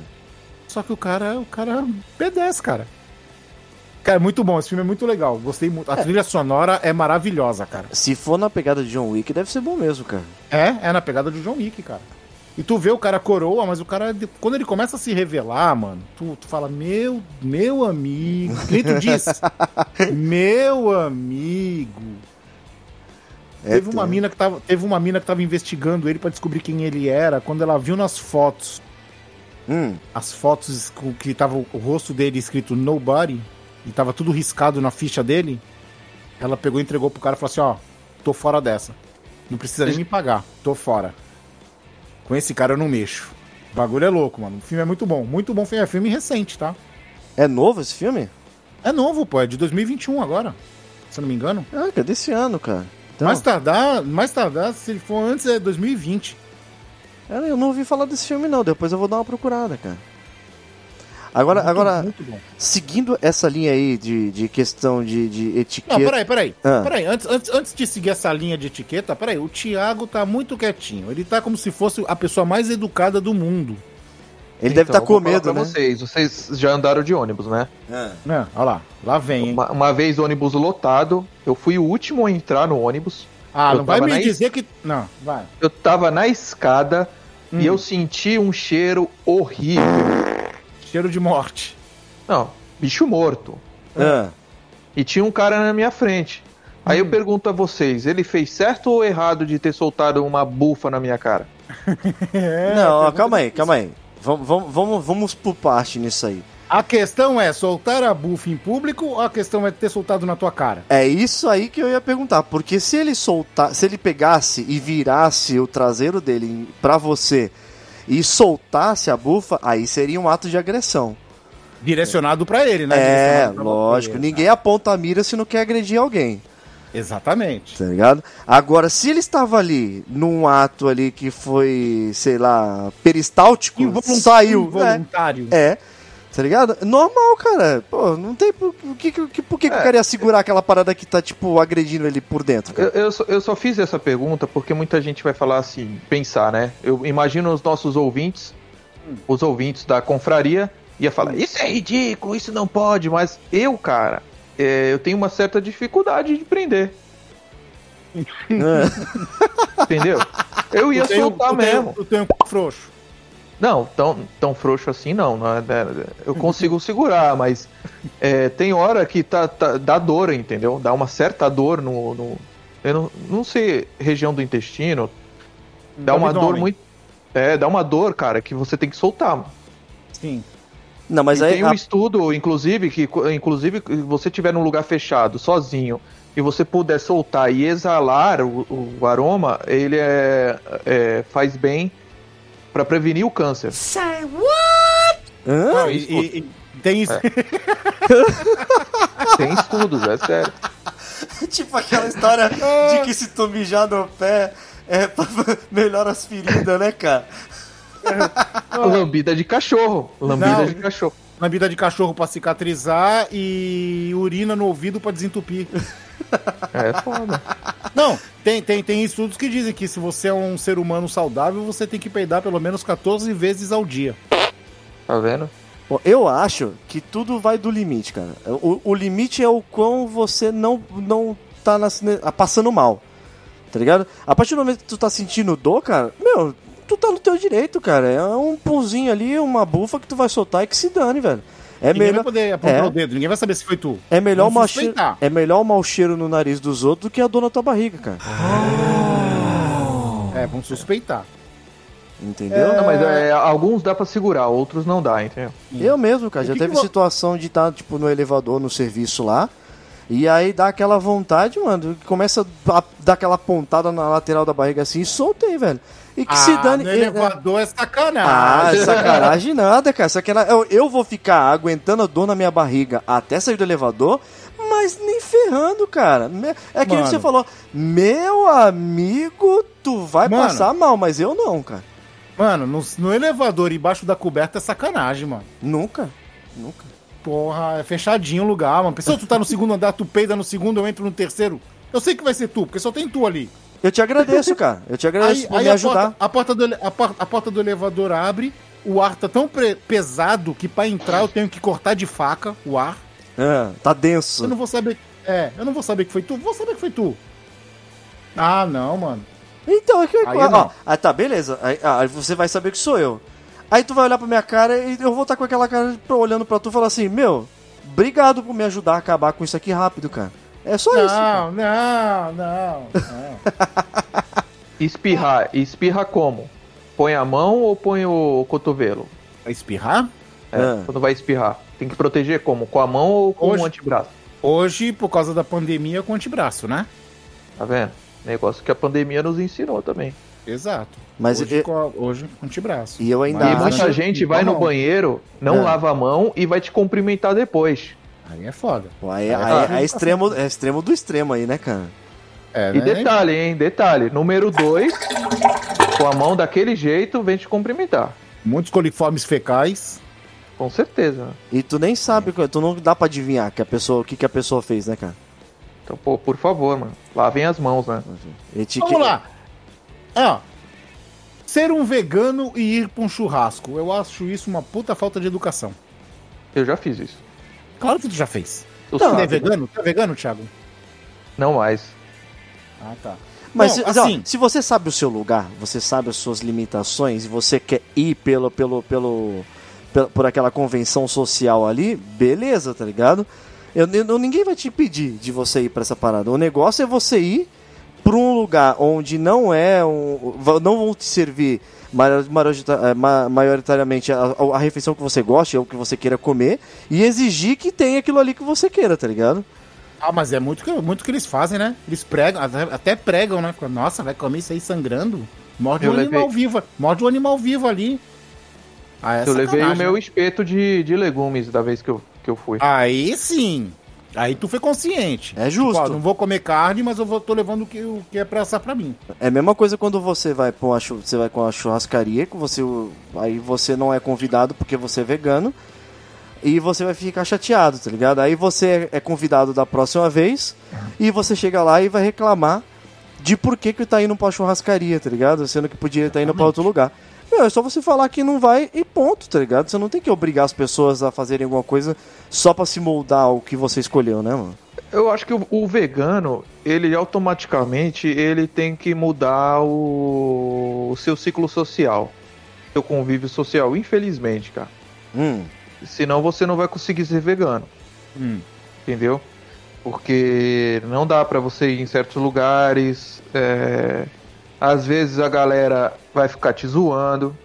Speaker 3: Só que o cara, o cara é um B10, cara. Cara, é muito bom. Esse filme é muito legal. Gostei muito. A trilha sonora é maravilhosa, cara.
Speaker 5: Se for na pegada de John Wick, deve ser bom mesmo, cara.
Speaker 3: É, é na pegada do John Wick, cara. E tu vê o cara coroa, mas o cara, quando ele começa a se revelar, mano, tu, tu fala, meu, meu amigo. Nem tu disse? meu amigo.
Speaker 5: É,
Speaker 3: teve uma mina que tava, teve uma mina que tava investigando ele pra descobrir quem ele era, quando ela viu nas fotos,
Speaker 5: Hum,
Speaker 3: as fotos com que tava o, o rosto dele escrito nobody e tava tudo riscado na ficha dele, ela pegou e entregou pro cara e falou assim, ó, tô fora dessa. Não precisa nem me pagar, tô fora. Com esse cara eu não mexo. O bagulho é louco, mano. O filme é muito bom. Muito bom filme. É filme recente, tá?
Speaker 5: é novo esse filme?
Speaker 3: É novo, pô. É de 2021 agora. Se eu não me engano.
Speaker 5: Ah, que é desse ano, cara. Então,
Speaker 3: Mais tardar, mais tardar, se ele for antes, é 2020.
Speaker 5: é, eu não ouvi falar desse filme, não. Depois eu vou dar uma procurada, cara. Agora,
Speaker 3: Muito-
Speaker 5: agora
Speaker 3: Muito bom.
Speaker 5: seguindo essa linha aí de, de questão de, de etiqueta.
Speaker 3: Não, peraí, peraí.
Speaker 5: Ah.
Speaker 3: Peraí, antes, antes, antes de seguir essa linha de etiqueta, peraí, o Thiago tá muito quietinho. Ele tá como se fosse a pessoa mais educada do mundo.
Speaker 5: Ele deve estar
Speaker 4: Então,
Speaker 5: com medo,
Speaker 4: pra
Speaker 5: né?
Speaker 4: Vocês. vocês já andaram de ônibus, né?
Speaker 3: Né? Olha lá, lá vem, hein?
Speaker 4: Uma, uma vez ônibus lotado, eu fui o último a entrar no ônibus.
Speaker 3: Ah,
Speaker 4: eu
Speaker 3: não vai me
Speaker 4: na
Speaker 3: dizer que. Não, vai.
Speaker 4: Eu tava na escada
Speaker 3: Hum.
Speaker 4: e eu senti um cheiro horrível.
Speaker 3: Cheiro de morte.
Speaker 4: Não, bicho morto.
Speaker 5: Ah,
Speaker 4: E tinha um cara na minha frente. Aí
Speaker 3: Hum.
Speaker 4: eu pergunto a vocês, ele fez certo ou errado de ter soltado uma bufa na minha cara?
Speaker 3: É,
Speaker 5: não, calma aí, calma aí. Vamos, vamos, vamos, vamos por parte nisso aí.
Speaker 3: A questão é soltar a bufa em público ou a questão é ter soltado na tua cara?
Speaker 5: É isso aí que eu ia perguntar, porque se ele soltar, se ele pegasse e virasse o traseiro dele pra você e soltasse a bufa, aí seria um ato de agressão.
Speaker 3: Direcionado pra ele, né?
Speaker 5: É, lógico. Ninguém aponta a mira se não quer agredir alguém,
Speaker 3: Exatamente.
Speaker 5: tá ligado? Agora, se ele estava ali num ato ali que foi, sei lá, peristáltico,
Speaker 3: Involun-
Speaker 5: saiu, né?
Speaker 3: Involuntário.
Speaker 5: É. Tá ligado? Normal, cara. Pô, não tem por que, que, por que, que o
Speaker 4: É.
Speaker 5: cara ia segurar aquela parada que tá, tipo, agredindo ele por dentro,
Speaker 4: Eu,
Speaker 5: cara?
Speaker 4: eu, só, eu só fiz essa pergunta porque muita gente vai falar assim, pensar, né? Eu imagino os nossos ouvintes, os ouvintes da confraria, ia falar, isso é ridículo, isso não pode, mas eu, cara, é, eu tenho uma certa dificuldade de prender, entendeu? Eu ia
Speaker 3: um-
Speaker 4: soltar
Speaker 3: um-
Speaker 4: mesmo.
Speaker 3: Tu tem um c... frouxo.
Speaker 4: Não, tão, tão frouxo assim não. não é- é- eu consigo segurar, mas é, tem hora que tá, tá- dá dor, entendeu? Dá uma certa dor no. no- eu não, não sei, região do intestino. Dá uma dor muito. É, dá uma dor, cara, que você tem que soltar.
Speaker 3: Sim.
Speaker 5: Não, mas
Speaker 4: e
Speaker 5: aí.
Speaker 4: tem um
Speaker 5: a-
Speaker 4: estudo, inclusive, que inclusive se você estiver num lugar fechado, sozinho, e você puder soltar e exalar o, o aroma, ele é, é, faz bem para prevenir o câncer.
Speaker 5: Hã?
Speaker 3: Não, e, e- e tem isso.
Speaker 4: Tem estudos, é sério.
Speaker 5: tipo aquela história de que se tu mijar no pé é pra melhora as feridas, né, cara?
Speaker 4: Lambida de cachorro. Lambida
Speaker 3: Não.
Speaker 4: de cachorro.
Speaker 3: Lambida de cachorro pra cicatrizar e urina no ouvido pra desentupir.
Speaker 4: É foda.
Speaker 3: Não, tem, tem, tem estudos que dizem que se você é um ser humano saudável, você tem que peidar pelo menos 14 vezes ao dia.
Speaker 4: Tá vendo?
Speaker 5: Bom, eu acho que tudo vai do limite, cara. O, o limite é o quão você não, não tá na- passando mal. Tá ligado? A partir do momento que tu tá sentindo dor, cara, meu, tu tá no teu direito, cara. É um pulzinho ali, uma bufa que tu vai soltar e que se dane, velho. É
Speaker 3: ninguém
Speaker 5: melhor,
Speaker 3: vai poder apontar
Speaker 5: é.
Speaker 3: o dedo, ninguém vai saber se foi tu.
Speaker 5: é, melhor mau cheiro, é melhor o mau cheiro no nariz dos outros do que a dor na tua barriga, cara.
Speaker 3: É, vamos suspeitar.
Speaker 5: Entendeu?
Speaker 4: Não, mas é, alguns dá pra segurar, outros não dá, entendeu?
Speaker 5: Eu mesmo, cara,
Speaker 3: O
Speaker 5: já
Speaker 3: que
Speaker 5: teve
Speaker 3: que
Speaker 5: situação de estar, tipo, no elevador, no serviço lá, e aí dá aquela vontade, mano, começa a dar aquela pontada na lateral da barriga assim e soltei, velho. E que se dane...
Speaker 3: no
Speaker 5: e-
Speaker 3: elevador é
Speaker 5: Ah,
Speaker 3: sacanagem.
Speaker 5: sacanagem nada, cara. Sacanagem. Eu, eu vou ficar aguentando a dor na minha barriga até sair do elevador, mas nem ferrando, cara. É que
Speaker 3: Mano.
Speaker 5: você falou, meu amigo, tu vai
Speaker 3: Mano.
Speaker 5: passar mal, mas eu não, cara.
Speaker 3: Mano, no, no elevador embaixo da coberta é sacanagem, mano.
Speaker 5: Nunca. Nunca.
Speaker 3: Porra, é fechadinho o lugar, mano. Pessoal, tu tá no segundo andar, tu peida no segundo, eu entro no terceiro. Eu sei que vai ser tu, porque só tem tu ali.
Speaker 5: Eu te agradeço, cara. Eu te agradeço
Speaker 3: Aí,
Speaker 5: por
Speaker 3: aí
Speaker 5: me
Speaker 3: a,
Speaker 5: ajudar.
Speaker 3: porta, a, porta do, a, por- a porta do elevador abre, o ar tá tão pesado que pra entrar eu tenho que cortar de faca o ar.
Speaker 5: Ah, tá denso.
Speaker 3: Eu não vou saber. É, eu não vou saber que foi tu. Vou saber que foi tu. Ah, não, mano.
Speaker 5: Então, é que.
Speaker 3: Aí
Speaker 5: ó,
Speaker 3: eu não.
Speaker 5: ó, ah, tá, beleza. Aí, ah, aí você vai saber que sou eu. Aí tu vai olhar pra minha cara e eu vou estar com aquela cara olhando pra tu e falar assim: Meu, obrigado por me ajudar a acabar com isso aqui rápido, cara. É só isso. cara.
Speaker 3: Não, não, não, não.
Speaker 4: Espirrar. Espirra como? Põe a mão ou põe o cotovelo?
Speaker 3: Vai espirrar?
Speaker 4: É,
Speaker 5: Ah.
Speaker 4: Quando vai espirrar. Tem que proteger como? Com a mão ou com
Speaker 3: Hoje-
Speaker 4: o antebraço?
Speaker 3: Hoje, por causa da pandemia, com antebraço, né?
Speaker 4: Tá vendo? Negócio que a pandemia nos ensinou também.
Speaker 3: Exato.
Speaker 5: Mas
Speaker 3: hoje,
Speaker 5: eu-
Speaker 3: com hoje com antebraço.
Speaker 5: E eu ainda
Speaker 4: e muita gente vai no banheiro, não
Speaker 5: É.
Speaker 4: lava a mão e vai te cumprimentar depois.
Speaker 3: Aí é foda.
Speaker 5: Pô, aí,
Speaker 3: Ah,
Speaker 5: aí- é, extremo, é extremo do extremo aí, né, cara?
Speaker 3: É,
Speaker 4: E
Speaker 3: né?
Speaker 4: detalhe, hein? Detalhe. Número 2, com a mão daquele jeito, vem te cumprimentar.
Speaker 3: Muitos coliformes fecais.
Speaker 4: Com certeza.
Speaker 5: E tu nem sabe, tu não dá pra adivinhar que a pessoa, o que, que a pessoa fez, né, cara?
Speaker 4: Então, pô, por favor, mano. Lavem as mãos, né?
Speaker 5: Etiqueta-
Speaker 3: Vamos lá. Ó. Ser um vegano e ir pra um churrasco. Eu acho isso uma puta falta de educação.
Speaker 4: Eu já fiz isso.
Speaker 3: Claro que tu já fez.
Speaker 4: Tu sabe,
Speaker 3: é vegano? Tu é vegano, Thiago?
Speaker 4: Não mais.
Speaker 3: Ah, tá.
Speaker 5: Mas
Speaker 3: Não,
Speaker 5: ó,
Speaker 3: assim-
Speaker 5: se você sabe o seu lugar, você sabe as suas limitações e você quer ir pelo, pelo, pelo, pelo- por aquela convenção social ali, beleza, tá ligado? Eu, eu- ninguém vai te impedir de você ir pra essa parada. O negócio é você ir pra um lugar onde não é um, não vão te servir eh, ma- maioritariamente a, a- refeição que você goste ou que você queira comer e exigir que tenha aquilo ali que você queira, tá ligado?
Speaker 3: Ah, mas é muito que, muito que eles fazem, né? Eles pregam, até, pregam, né? Nossa, vai comer isso aí sangrando? Morde
Speaker 4: Eu
Speaker 3: um
Speaker 4: levei-
Speaker 3: animal vivo. Morde um animal vivo ali. Ah, é
Speaker 4: eu levei o meu
Speaker 3: né?
Speaker 4: espeto de, de legumes da vez que eu, que eu fui.
Speaker 3: Aí sim. Aí tu foi consciente.
Speaker 5: É justo.
Speaker 3: Tipo, ó, não vou comer carne, mas eu vou, tô levando o que, o que é pra assar pra mim.
Speaker 5: É a mesma coisa quando você vai pra uma, você vai com a churrascaria, que você aí você não é convidado porque você é vegano e você vai ficar chateado, tá ligado? Aí você é convidado da próxima vez e você chega lá e vai reclamar de por que que tá indo pra churrascaria, tá ligado? Sendo que podia estar indo pra outro lugar. Meu, é só você falar que não vai e ponto, tá ligado? Você não tem que obrigar as pessoas a fazerem alguma coisa só pra se moldar ao que você escolheu, né, mano?
Speaker 4: Eu acho que o, o vegano, ele automaticamente, ele tem que mudar o, o seu ciclo social. Seu convívio social, infelizmente, cara.
Speaker 5: Hum,
Speaker 4: Senão você não vai conseguir ser vegano.
Speaker 3: Hum.
Speaker 4: entendeu? Porque não dá pra você ir em certos lugares. é, Às vezes a galera vai ficar te zoando.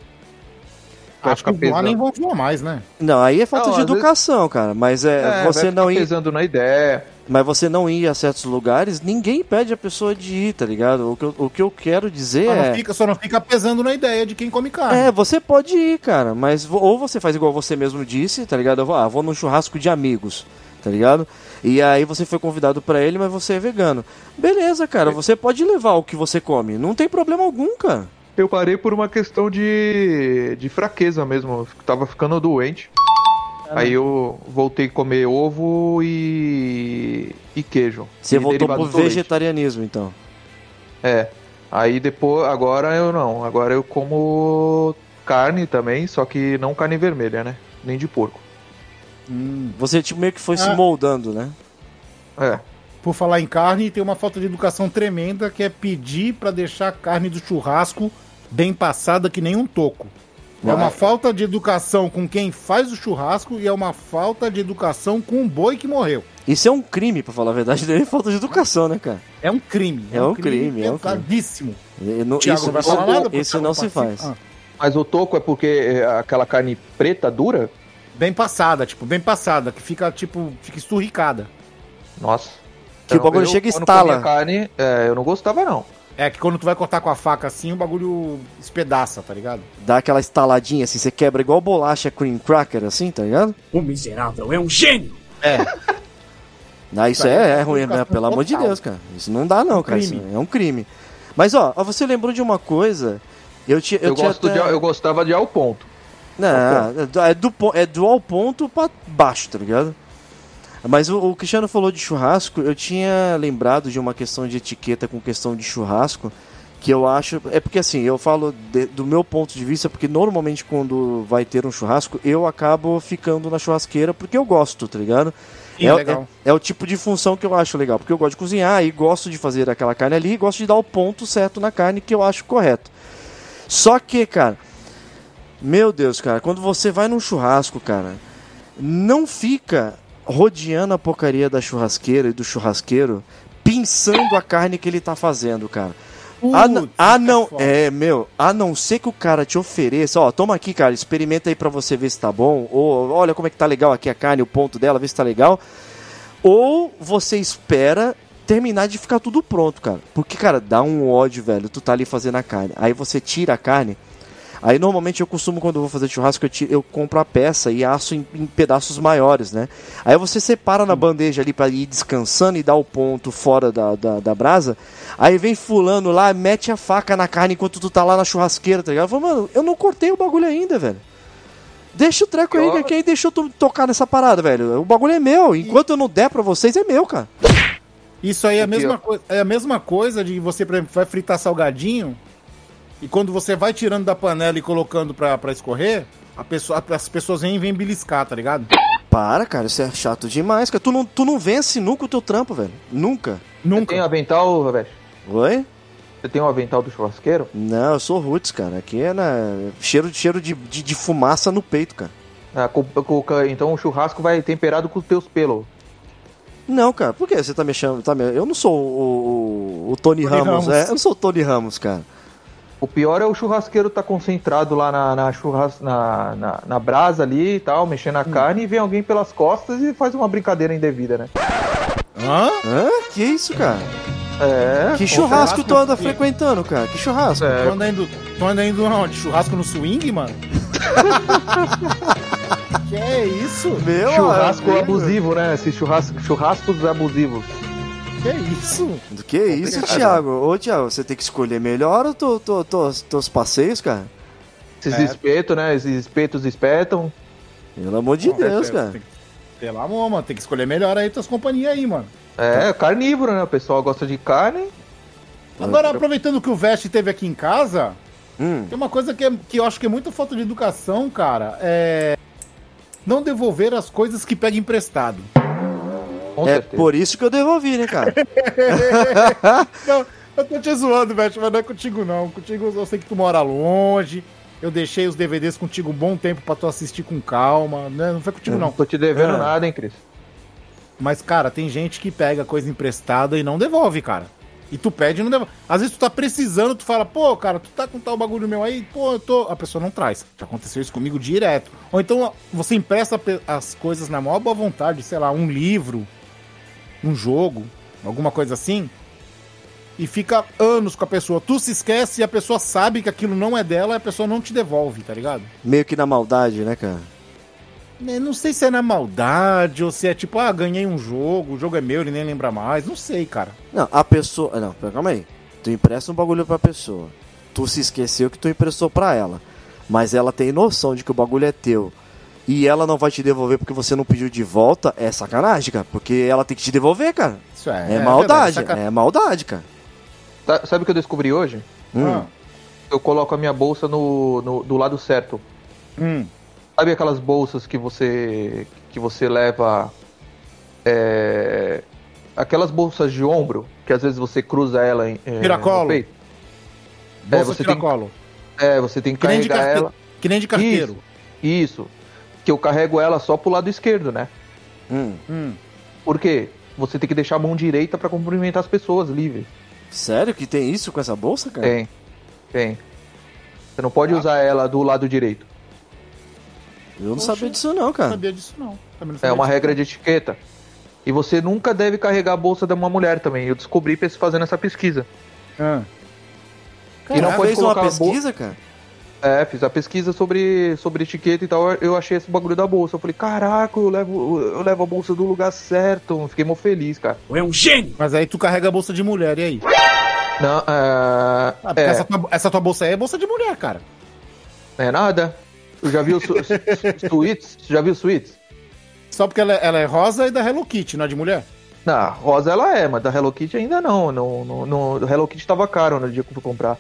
Speaker 4: Vai
Speaker 3: Acho que
Speaker 4: ficar
Speaker 3: lá nem
Speaker 4: pesando.
Speaker 3: vão voar mais, né?
Speaker 5: Não, aí é falta
Speaker 4: Não,
Speaker 5: de
Speaker 4: às vezes-
Speaker 5: educação, cara. Mas é,
Speaker 4: É,
Speaker 5: você
Speaker 4: vai
Speaker 5: não ir.
Speaker 4: pesando na ideia.
Speaker 5: Mas você não ir a certos lugares, ninguém pede a pessoa de ir, tá ligado? O que eu, o que eu quero dizer
Speaker 3: Só, não
Speaker 5: é.
Speaker 3: fica, só não fica pesando na ideia de quem come carne.
Speaker 5: É, você pode ir, cara, mas ou você faz igual você mesmo disse, tá ligado? Eu vou, ah, vou num churrasco de amigos, tá ligado? E aí você foi convidado pra ele, mas você é vegano. Beleza, cara, você pode levar o que você come, não tem problema algum, cara.
Speaker 4: Eu parei por uma questão de, de fraqueza mesmo. Eu tava ficando doente. Aí eu voltei a comer ovo e, e queijo.
Speaker 5: Você
Speaker 4: E
Speaker 5: voltou pro
Speaker 4: do leite.
Speaker 5: vegetarianismo, então.
Speaker 4: É. Aí depois, agora eu não. Agora eu como carne também, só que não carne vermelha, né? Nem de porco.
Speaker 3: Hum.
Speaker 5: Você tipo meio que foi se
Speaker 3: Ah.
Speaker 5: moldando, né?
Speaker 4: É.
Speaker 3: Por falar em carne, tem uma falta de educação tremenda que é pedir pra deixar a carne do churrasco bem passada que nem um toco. É
Speaker 5: Não,
Speaker 3: uma
Speaker 5: é-
Speaker 3: falta de educação com quem faz o churrasco e é uma falta de educação com o boi que morreu.
Speaker 5: Isso é um crime, pra falar a verdade, nem falta de educação, né, cara?
Speaker 3: É um crime.
Speaker 5: É um crime, é um crime.
Speaker 3: pesadíssimo.
Speaker 5: Não-
Speaker 3: Thiago
Speaker 5: isso
Speaker 3: não vai
Speaker 5: isso-
Speaker 3: falar nada?
Speaker 5: isso não se faz.
Speaker 3: Ah,
Speaker 4: Mas o toco é porque é aquela carne preta dura?
Speaker 3: bem passada, tipo, bem passada, que fica, tipo, fica esturricada.
Speaker 4: Nossa.
Speaker 5: Que o bagulho
Speaker 4: eu,
Speaker 5: chega e estala.
Speaker 4: comia carne, é, eu não gostava não.
Speaker 3: É que quando tu vai cortar com a faca assim, o bagulho espedaça, tá ligado?
Speaker 5: Dá aquela estaladinha assim, você quebra igual bolacha cream cracker, assim, tá ligado?
Speaker 7: O miserável é um gênio!
Speaker 5: Ah, isso
Speaker 3: Tá,
Speaker 5: é, é
Speaker 3: é
Speaker 5: ruim, né? pelo amor de. Deus, cara. Isso não dá, não, cara. Isso
Speaker 3: crime.
Speaker 5: é um crime. Mas, ó, você lembrou de uma coisa. Eu tinha. Eu,
Speaker 4: Eu,
Speaker 5: tinha
Speaker 4: gosto
Speaker 5: até...
Speaker 4: de, eu gostava de ao ponto.
Speaker 5: Não, é do- é do, é do ao ponto pra baixo, tá ligado? Mas o, o Cristiano falou de churrasco, eu tinha lembrado de uma questão de etiqueta com questão de churrasco, que eu acho. É porque assim, eu falo de- do meu ponto de vista, porque normalmente quando vai ter um churrasco, eu acabo ficando na churrasqueira porque eu gosto, tá ligado?
Speaker 3: Sim,
Speaker 5: é, é- é o tipo de função que eu acho legal, porque eu gosto de cozinhar e gosto de fazer aquela carne ali e gosto de dar o ponto certo na carne que eu acho correto. Só que, cara, meu Deus, cara, quando você vai num churrasco, cara, não fica rodeando a porcaria da churrasqueira e do churrasqueiro pinçando a carne que ele tá fazendo, cara.
Speaker 3: Putz,
Speaker 5: ah, não, é, meu, a não ser que o cara te ofereça, ó, toma aqui, cara, experimenta aí pra você ver se tá bom, ou olha como é que tá legal aqui a carne, o ponto dela, vê se tá legal. Ou você espera terminar de ficar tudo pronto, cara. Porque, cara, dá um ódio, velho, tu tá ali fazendo a carne. Aí você tira a carne. Aí normalmente eu costumo, quando eu vou fazer churrasco, eu, tiro- eu compro a peça e asso em, em pedaços maiores, né? Aí você separa na bandeja ali pra ir descansando e dar o ponto fora da, da, da brasa. Aí vem fulano lá, mete a faca na carne enquanto tu tá lá na churrasqueira, tá ligado? Eu falo, mano, eu não cortei o bagulho ainda, velho. Deixa o treco aí, que quem deixou tu tocar nessa parada, velho? O bagulho é meu. Enquanto eu não der pra vocês, é meu, cara.
Speaker 3: Isso aí é a, mesma é a mesma coisa de você, por exemplo, vai fritar salgadinho e quando você vai tirando da panela e colocando pra, pra escorrer, a pessoa, as pessoas vêm e vêm beliscar, tá ligado?
Speaker 5: Para, cara, isso é chato demais, cara. Tu não, tu não vence nunca o teu trampo, velho. Nunca.
Speaker 4: Você
Speaker 3: Nunca.
Speaker 4: tem um avental, Roberto?
Speaker 5: Oi?
Speaker 4: Você tem um avental do churrasqueiro?
Speaker 5: Não, eu sou roots, cara. Aqui é na... cheiro, cheiro de, de, de fumaça no peito, cara.
Speaker 4: Ah, com- com- com- então o churrasco vai temperado com os teus pelos.
Speaker 5: Não, cara, por que você tá me chamando? Tá me... Eu não sou o, o, o Tony,
Speaker 3: Tony
Speaker 5: Ramos,
Speaker 3: Ramos.
Speaker 5: é? Eu não sou o Tony Ramos, cara.
Speaker 4: O pior é o churrasqueiro tá concentrado lá na, na, churras, na, na, na brasa ali e tal, mexendo
Speaker 3: Hum.
Speaker 4: na carne, e vem alguém pelas costas e faz uma brincadeira indevida, né?
Speaker 3: Hã?
Speaker 5: Hã? Que isso, cara?
Speaker 4: É.
Speaker 5: Que churrasco
Speaker 3: churrasco
Speaker 5: tu anda
Speaker 3: que-
Speaker 5: frequentando, cara? Que churrasco?
Speaker 4: É.
Speaker 3: Tu anda indo, tu anda indo onde? Churrasco no swing, mano? que é isso?
Speaker 5: Meu
Speaker 4: Churrasco
Speaker 5: amigo.
Speaker 4: abusivo, né? Esses churrasco, churrascos abusivos.
Speaker 3: Que é isso?
Speaker 5: Do que isso, Thiago? Ô, Thiago, você tem que escolher melhor os tu, tu, tu, teus passeios, cara?
Speaker 4: Esses
Speaker 3: É.
Speaker 4: espetos, né? Esses espetos espetam.
Speaker 5: Pelo amor de Deus, cara.
Speaker 3: Pelo amor, mano. Tem que escolher melhor aí tuas companhias aí, mano.
Speaker 4: É, carnívoro, né? O pessoal gosta de carne.
Speaker 3: Agora, aproveitando que o Veste teve aqui em casa,
Speaker 5: Hum.
Speaker 3: tem uma coisa que, é- que eu acho que é muita falta de educação, cara. É. Não devolver as coisas que pega emprestado.
Speaker 4: Com
Speaker 5: É
Speaker 4: certeza.
Speaker 5: por isso que eu devolvi, né, cara?
Speaker 3: Não, eu tô te zoando, Veste, mas não é contigo, não. Contigo eu sei que tu mora longe. Eu deixei os DVDs contigo um bom tempo pra tu assistir com calma. Né? Não foi contigo,
Speaker 4: Não
Speaker 3: não.
Speaker 4: tô te devendo
Speaker 5: É.
Speaker 4: nada, hein, Cris?
Speaker 3: Mas, cara, tem gente que pega coisa emprestada e não devolve, cara. E tu pede e não devolve. Às vezes tu tá precisando, tu fala, pô, cara, tu tá com tal bagulho meu aí, pô, eu tô. A pessoa não traz. Já aconteceu isso comigo direto. Ou então você empresta as coisas na maior boa vontade, sei lá, um livro, um jogo, alguma coisa assim. E fica anos com a pessoa. Tu se esquece e a pessoa sabe que aquilo não é dela e a pessoa não te devolve, tá ligado?
Speaker 5: Meio que na maldade, né, cara?
Speaker 3: Eu Não sei se é na maldade ou se é tipo, ah, ganhei um jogo, o jogo é meu, ele nem lembra mais. Não sei, cara.
Speaker 5: Não, a pessoa. Não, pera, calma aí. Tu empresta um bagulho pra pessoa. Tu se esqueceu que tu emprestou pra ela. Mas ela tem noção de que o bagulho é teu. E ela não vai te devolver porque você não pediu de volta. É sacanagem, cara. Porque ela tem que te devolver, cara.
Speaker 3: Isso é.
Speaker 5: É, maldade.
Speaker 3: verdade, saca-
Speaker 5: É maldade, cara.
Speaker 4: Tá- Sabe o que eu descobri hoje?
Speaker 5: Hum.
Speaker 3: Ah,
Speaker 4: Eu coloco a minha bolsa no, no- do lado certo.
Speaker 3: hum.
Speaker 4: Sabe aquelas bolsas que você que você leva é, aquelas bolsas de ombro que às vezes você cruza ela em é,
Speaker 3: Tiracolo.
Speaker 4: no peito?
Speaker 3: Bolsa
Speaker 4: você
Speaker 3: tiracolo.
Speaker 4: É, você tem que
Speaker 3: Que de
Speaker 4: carregar
Speaker 3: carte...
Speaker 4: ela.
Speaker 3: que nem de carteiro.
Speaker 4: Isso. Que eu carrego ela só pro lado esquerdo, né?
Speaker 5: Hum.
Speaker 3: Hum.
Speaker 4: Por quê? Você tem que deixar a mão direita pra cumprimentar as pessoas livre.
Speaker 5: Sério que tem isso com essa bolsa, cara?
Speaker 4: Tem. Tem. Você não
Speaker 3: Ah.
Speaker 4: pode usar ela do lado direito.
Speaker 5: Eu não
Speaker 3: Poxa.
Speaker 5: sabia disso, não,
Speaker 3: Não
Speaker 5: cara.
Speaker 3: sabia disso, não. Também não
Speaker 4: É
Speaker 3: sabia
Speaker 4: uma
Speaker 3: disso.
Speaker 4: regra de etiqueta. E você nunca deve carregar a bolsa de uma mulher também. Eu descobri fazendo essa pesquisa.
Speaker 3: Ah.
Speaker 4: E não
Speaker 5: Cara,
Speaker 4: pode
Speaker 5: fez uma
Speaker 4: colocar a bol-
Speaker 5: pesquisa, cara?
Speaker 4: É, fiz a pesquisa sobre, sobre etiqueta e tal. Eu achei esse bagulho da bolsa. Eu falei, caraca, eu levo, eu levo a bolsa do lugar certo. Fiquei mó feliz, cara.
Speaker 7: É um gênio!
Speaker 3: Mas aí tu carrega a bolsa de mulher, e aí?
Speaker 4: Não, é.
Speaker 3: Ah,
Speaker 4: é,
Speaker 3: essa, tua, essa tua bolsa aí é bolsa de mulher, cara.
Speaker 4: não é nada. Eu já vi os su- su- suítes. Você já viu suítes?
Speaker 3: Só porque ela, ela é rosa e da Hello Kitty, não é de mulher?
Speaker 4: Não, rosa ela é, mas da Hello Kitty ainda não. No, no, no- Hello Kitty tava caro no dia que eu fui comprar.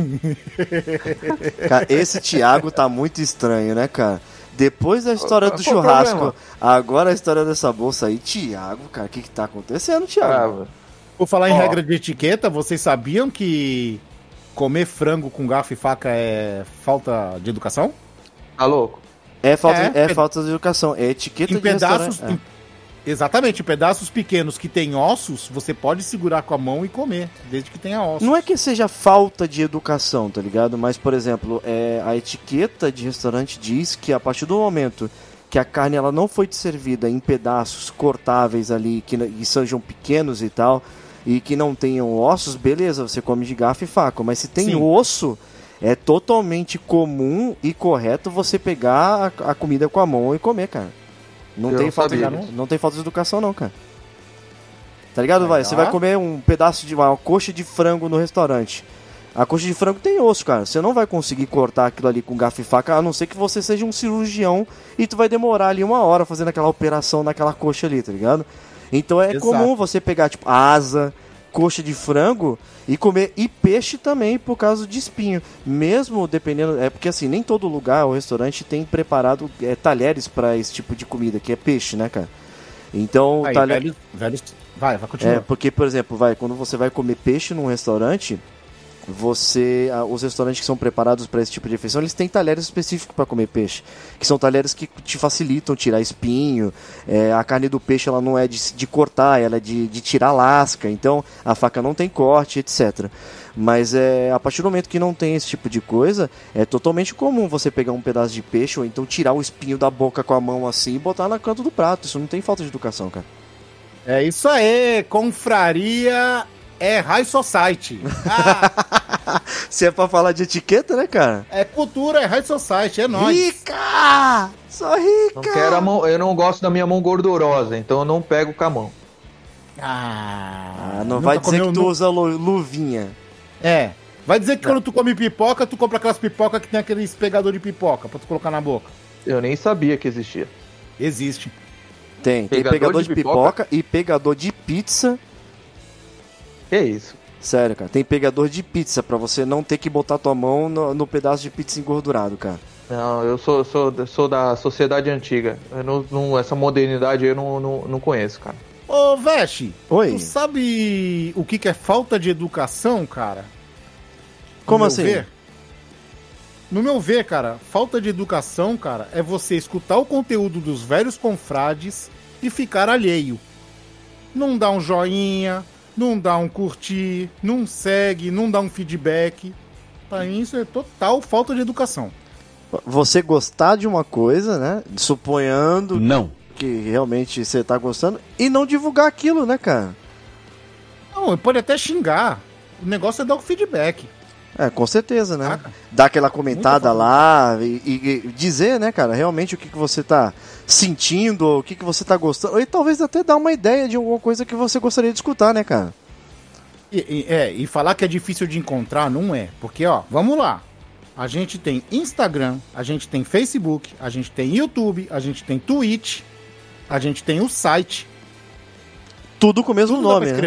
Speaker 5: Cara, esse Thiago tá muito estranho, né, cara? Depois da história do
Speaker 4: qual o
Speaker 5: churrasco,
Speaker 4: problema?
Speaker 5: agora a história dessa bolsa aí, Thiago, cara, o que que tá acontecendo, Thiago?
Speaker 4: Ah,
Speaker 3: Por falar em
Speaker 4: Ó.
Speaker 3: regra de etiqueta, vocês sabiam que comer frango com garfo e faca é falta de educação?
Speaker 4: tá louco?
Speaker 5: É falta,
Speaker 3: É,
Speaker 5: de, é
Speaker 3: pe-
Speaker 5: falta de educação, é etiqueta
Speaker 3: Em
Speaker 5: de
Speaker 3: pedaços.
Speaker 5: restaurante.
Speaker 3: em- Exatamente, pedaços pequenos que têm ossos, você pode segurar com a mão e comer, desde que tenha ossos.
Speaker 5: Não é que seja falta de educação, tá ligado? Mas, por exemplo, é, a etiqueta de restaurante diz que a partir do momento que a carne ela não foi te servida em pedaços cortáveis ali, que, que sejam pequenos e tal, e que não tenham ossos, beleza, você come de garfo e faca. Mas se tem
Speaker 3: Sim.
Speaker 5: osso, é totalmente comum e correto você pegar a, a comida com a mão e comer, cara. Não
Speaker 4: Eu
Speaker 5: tem,
Speaker 4: não
Speaker 5: falta de,
Speaker 4: sabia.
Speaker 5: não tem falta de educação, não, cara. Tá ligado, vai?
Speaker 3: Legal.
Speaker 5: Você vai comer um pedaço de uma coxa de frango no restaurante. A coxa de frango tem osso, cara. Você não vai conseguir cortar aquilo ali com garfo e faca, a não ser que você seja um cirurgião e tu vai demorar ali uma hora fazendo aquela operação naquela coxa ali, tá ligado? Então é
Speaker 3: Exato.
Speaker 5: comum você pegar, tipo, asa, coxa de frango e comer e peixe também por causa de espinho. Mesmo dependendo, é porque assim, nem todo lugar, o restaurante tem preparado é, talheres pra esse tipo de comida, que é peixe, né, cara? Então,
Speaker 3: Aí,
Speaker 5: talher...
Speaker 3: velho, velho- Vai, vai continuar.
Speaker 5: É, porque, por exemplo, vai, quando você vai comer peixe num restaurante, você. Os restaurantes que são preparados para esse tipo de refeição, eles têm talheres específicos para comer peixe. Que são talheres que te facilitam tirar espinho. é, a carne do peixe ela não é de, de cortar, ela é de, de tirar lasca. Então a faca não tem corte, etc. Mas é, a partir do momento que não tem esse tipo de coisa, é totalmente comum você pegar um pedaço de peixe ou então tirar o espinho da boca com a mão assim e botar na canto do prato. Isso não tem falta de educação, cara.
Speaker 3: É isso aí, confraria é High Society. Ah,
Speaker 5: Se é pra falar de etiqueta, né, cara?
Speaker 3: é cultura, é High Society, é nóis.
Speaker 5: Rica! Sou rica!
Speaker 4: Não quero a mão, eu não gosto da minha mão gordurosa, então eu não pego com a mão.
Speaker 3: Ah,
Speaker 5: Ah, não vai dizer
Speaker 3: comeu
Speaker 5: que tu
Speaker 3: nu-
Speaker 5: usa lu- luvinha.
Speaker 3: É. Vai dizer que quando tu come pipoca, tu compra aquelas pipoca que tem aqueles pegador de pipoca pra tu colocar na boca.
Speaker 4: Eu nem sabia que existia.
Speaker 3: Existe.
Speaker 5: Tem, tem
Speaker 4: Pegador
Speaker 5: pegador de,
Speaker 4: de
Speaker 5: pipoca?
Speaker 4: pipoca?
Speaker 5: e pegador de pizza.
Speaker 4: Que isso?
Speaker 5: Sério, cara, tem pegador de pizza pra você não ter que botar tua mão no, no pedaço de pizza engordurado, cara.
Speaker 4: Não, eu sou, sou, sou da sociedade antiga. Eu não, não- essa modernidade eu não, não, não conheço, cara.
Speaker 3: Ô, Veste,
Speaker 5: Oi,
Speaker 3: tu sabe o que, que é falta de educação, cara? No
Speaker 5: como
Speaker 3: meu
Speaker 5: assim?
Speaker 3: ver? No meu ver, cara, falta de educação, cara, é você escutar o conteúdo dos velhos confrades e ficar alheio. Não dá um joinha, não dá um curtir, não segue, não dá um feedback. Pra mim, isso é total falta de educação.
Speaker 5: Você gostar de uma coisa, né? Suponhando
Speaker 6: Não.
Speaker 5: que realmente você tá gostando e não divulgar aquilo, né, cara?
Speaker 3: Não, pode até xingar. O negócio é dar o feedback.
Speaker 5: É, com certeza, né?
Speaker 3: Saca?
Speaker 5: Dar aquela comentada lá e, e- e dizer, né, cara, realmente o que, que você tá sentindo, o que, que você tá gostando, e talvez até dar uma ideia de alguma coisa que você gostaria de escutar, né, cara?
Speaker 3: E, e- é, e falar que é difícil de encontrar não é. Porque, ó, vamos lá. A gente tem Instagram, a gente tem Facebook, a gente tem YouTube, a gente tem Twitch, a gente tem o site.
Speaker 5: Tudo com o mesmo
Speaker 3: Tudo dá
Speaker 5: nome,
Speaker 3: pra
Speaker 5: né?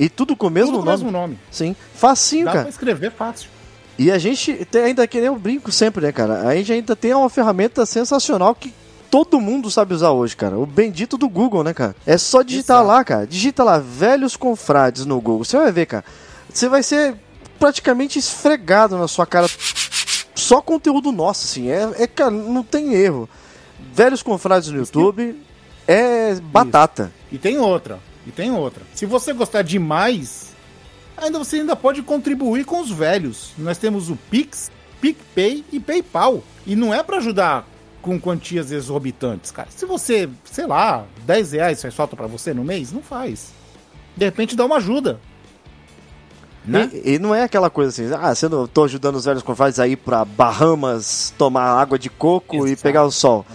Speaker 5: E tudo com o mesmo
Speaker 3: Tudo com
Speaker 5: nome.
Speaker 3: o mesmo nome.
Speaker 5: Sim, facinho,
Speaker 3: Dá
Speaker 5: cara.
Speaker 3: pra escrever fácil.
Speaker 5: E a gente tem ainda que nem eu brinco sempre, né, cara? A gente ainda tem uma ferramenta sensacional que todo mundo sabe usar hoje, cara. O bendito do Google, né, cara? É só digitar
Speaker 3: Exato.
Speaker 5: lá, cara. Digita lá velhos confrades no Google. Você vai ver, cara. Você vai ser praticamente esfregado na sua cara. Só conteúdo nosso, assim. É, é cara, não tem erro. Velhos confrades no YouTube é batata.
Speaker 3: E tem outra. E tem outra. Se você gostar demais, ainda você ainda pode contribuir com os velhos. Nós temos o Pix, PicPay e PayPal. E não é pra ajudar com quantias exorbitantes, cara. Se você, sei lá, 10 reais você solta pra você no mês, não faz. De repente dá uma ajuda. Né?
Speaker 5: E, e não é aquela coisa assim, ah, você não tô ajudando os velhos confrades a ir pra Bahamas tomar água de coco e
Speaker 3: Exato.
Speaker 5: pegar o sol.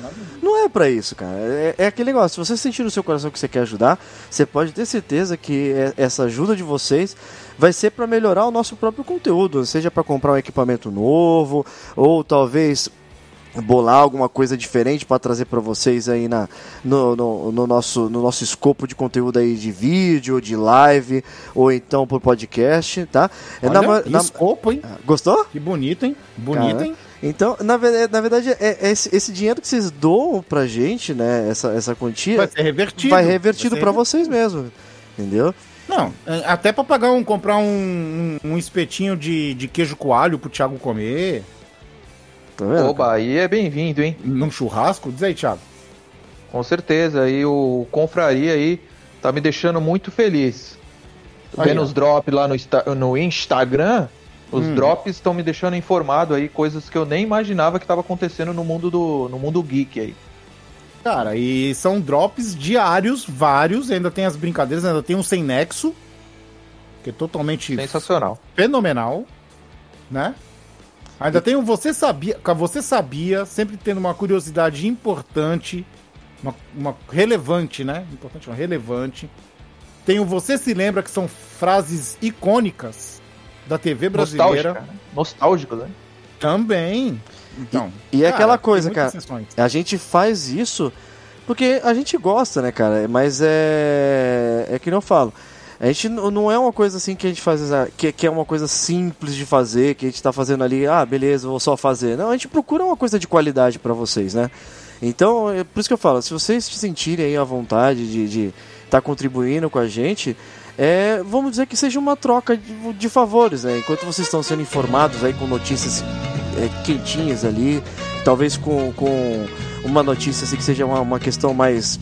Speaker 5: Não é pra isso, cara. É, é aquele negócio. Se você sentir no seu coração que você quer ajudar, você pode ter certeza que é- essa ajuda de vocês vai ser pra melhorar o nosso próprio conteúdo, seja pra comprar um equipamento novo ou talvez bolar alguma coisa diferente pra trazer pra vocês aí na, no, no, no nosso, no nosso escopo de conteúdo aí de vídeo, de live ou então por podcast, tá? É
Speaker 3: Olha,
Speaker 5: na na-
Speaker 3: escopo, hein?
Speaker 5: Gostou?
Speaker 3: Que bonito, hein? Bonito,
Speaker 5: Cara,
Speaker 3: hein?
Speaker 5: Então, na, na verdade, é, é esse, esse dinheiro que vocês doam pra gente, né? Essa, essa quantia,
Speaker 3: Vai ser revertido.
Speaker 5: vai revertido
Speaker 3: Vai ser
Speaker 5: pra vocês mesmo. Entendeu?
Speaker 3: Não, é, até pra pagar um, comprar um, um, um espetinho de, de queijo coalho pro Thiago comer
Speaker 5: Tá vendo?
Speaker 4: Oba, aí é bem-vindo, hein?
Speaker 3: num churrasco. Diz aí, Thiago.
Speaker 4: Com certeza. E o Confraria aí tá me deixando muito feliz.
Speaker 3: Aí,
Speaker 4: Vendo
Speaker 3: ó.
Speaker 4: os drops lá no, no Instagram, os
Speaker 3: Hum.
Speaker 4: drops estão me deixando informado aí, coisas que eu nem imaginava que tava acontecendo no mundo do no mundo geek aí.
Speaker 3: Cara, e são drops diários, vários. Ainda tem as brincadeiras, ainda tem um sem nexo. Que é totalmente
Speaker 4: Sensacional.
Speaker 3: fenomenal, né? Ainda tem o Você Sabia, Você Sabia, sempre tendo uma curiosidade importante, uma, uma relevante, né? Importante, não, relevante. Tem o Você Se Lembra, que são frases icônicas da TV brasileira.
Speaker 4: Nostálgica, né? Nostálgico, né?
Speaker 3: Também. Então,
Speaker 5: E é aquela coisa, cara.
Speaker 3: sessões.
Speaker 5: A gente faz isso porque a gente gosta, né, cara? Mas é. É que não eu falo. A gente não é uma coisa assim que a gente faz, que, que é uma coisa simples de fazer, que a gente tá fazendo ali, ah, beleza, vou só fazer. Não, a gente procura uma coisa de qualidade pra vocês, né? Então, é por isso que eu falo, se vocês se sentirem aí à vontade de estar tá contribuindo com a gente, é, vamos dizer que seja uma troca de, de favores, né? Enquanto vocês estão sendo informados aí com notícias é, quentinhas ali, talvez com, com uma notícia assim que seja uma, uma questão mais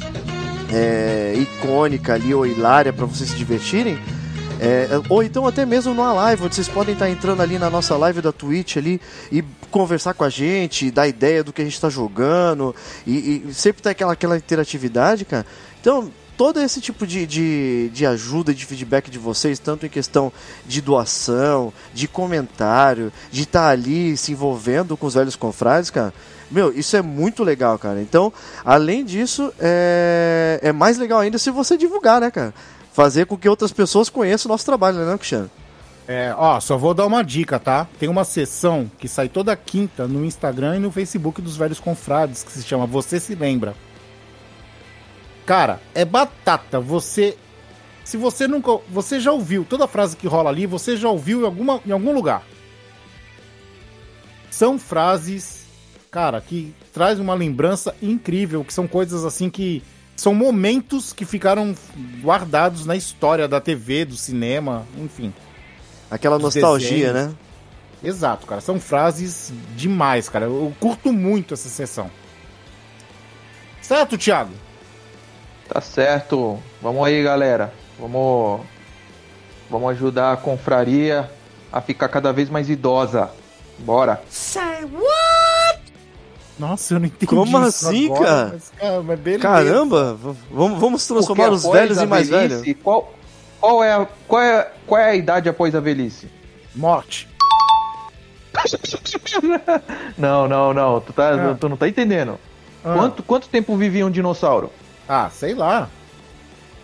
Speaker 5: é, icônica ali ou hilária para vocês se divertirem. É, ou então até mesmo numa live, onde vocês podem estar entrando ali na nossa live da Twitch ali e conversar com a gente, dar ideia do que a gente está jogando, e, e sempre ter aquela, aquela interatividade, cara. Então, todo esse tipo de, de, de ajuda, de feedback de vocês, tanto em questão de doação, de comentário, de estar ali se envolvendo com os velhos confrades, cara. Meu, isso é muito legal, cara. Então, além disso, é, é mais legal ainda se você divulgar, né, cara? Fazer com que outras pessoas conheçam o nosso trabalho, né, Cristiano?
Speaker 3: É, ó, só vou dar uma dica, tá? Tem uma sessão que sai toda quinta no Instagram e no Facebook dos velhos confrades, que se chama Você Se Lembra. Cara, é batata. Você. Se você nunca. Você já ouviu toda a frase que rola ali, você já ouviu em, alguma, em algum lugar. São frases, cara, que traz uma lembrança incrível, que são coisas assim que. São momentos que ficaram guardados na história da TV, do cinema, enfim.
Speaker 5: Aquela
Speaker 3: Os
Speaker 5: nostalgia,
Speaker 3: desenhos.
Speaker 5: né?
Speaker 3: Exato, cara. São frases demais, cara. Eu curto muito essa sessão. Certo, Thiago?
Speaker 4: Tá certo. Vamos aí, galera. Vamos vamos ajudar a confraria a ficar cada vez mais idosa. Bora.
Speaker 3: Nossa, eu não entendi
Speaker 5: Como
Speaker 3: isso
Speaker 5: assim,
Speaker 3: agora,
Speaker 5: cara?
Speaker 3: mas, cara, mas.
Speaker 5: Caramba, vamos, vamos transformar os velhos em mais velhos.
Speaker 4: Qual, qual, é a, qual, é, qual é a idade após a velhice?
Speaker 3: Morte.
Speaker 4: Não, não, não. Tu, tá,
Speaker 3: Ah.
Speaker 4: tu não tá entendendo.
Speaker 3: Ah.
Speaker 4: Quanto, quanto tempo vivia um dinossauro?
Speaker 3: Ah, sei lá.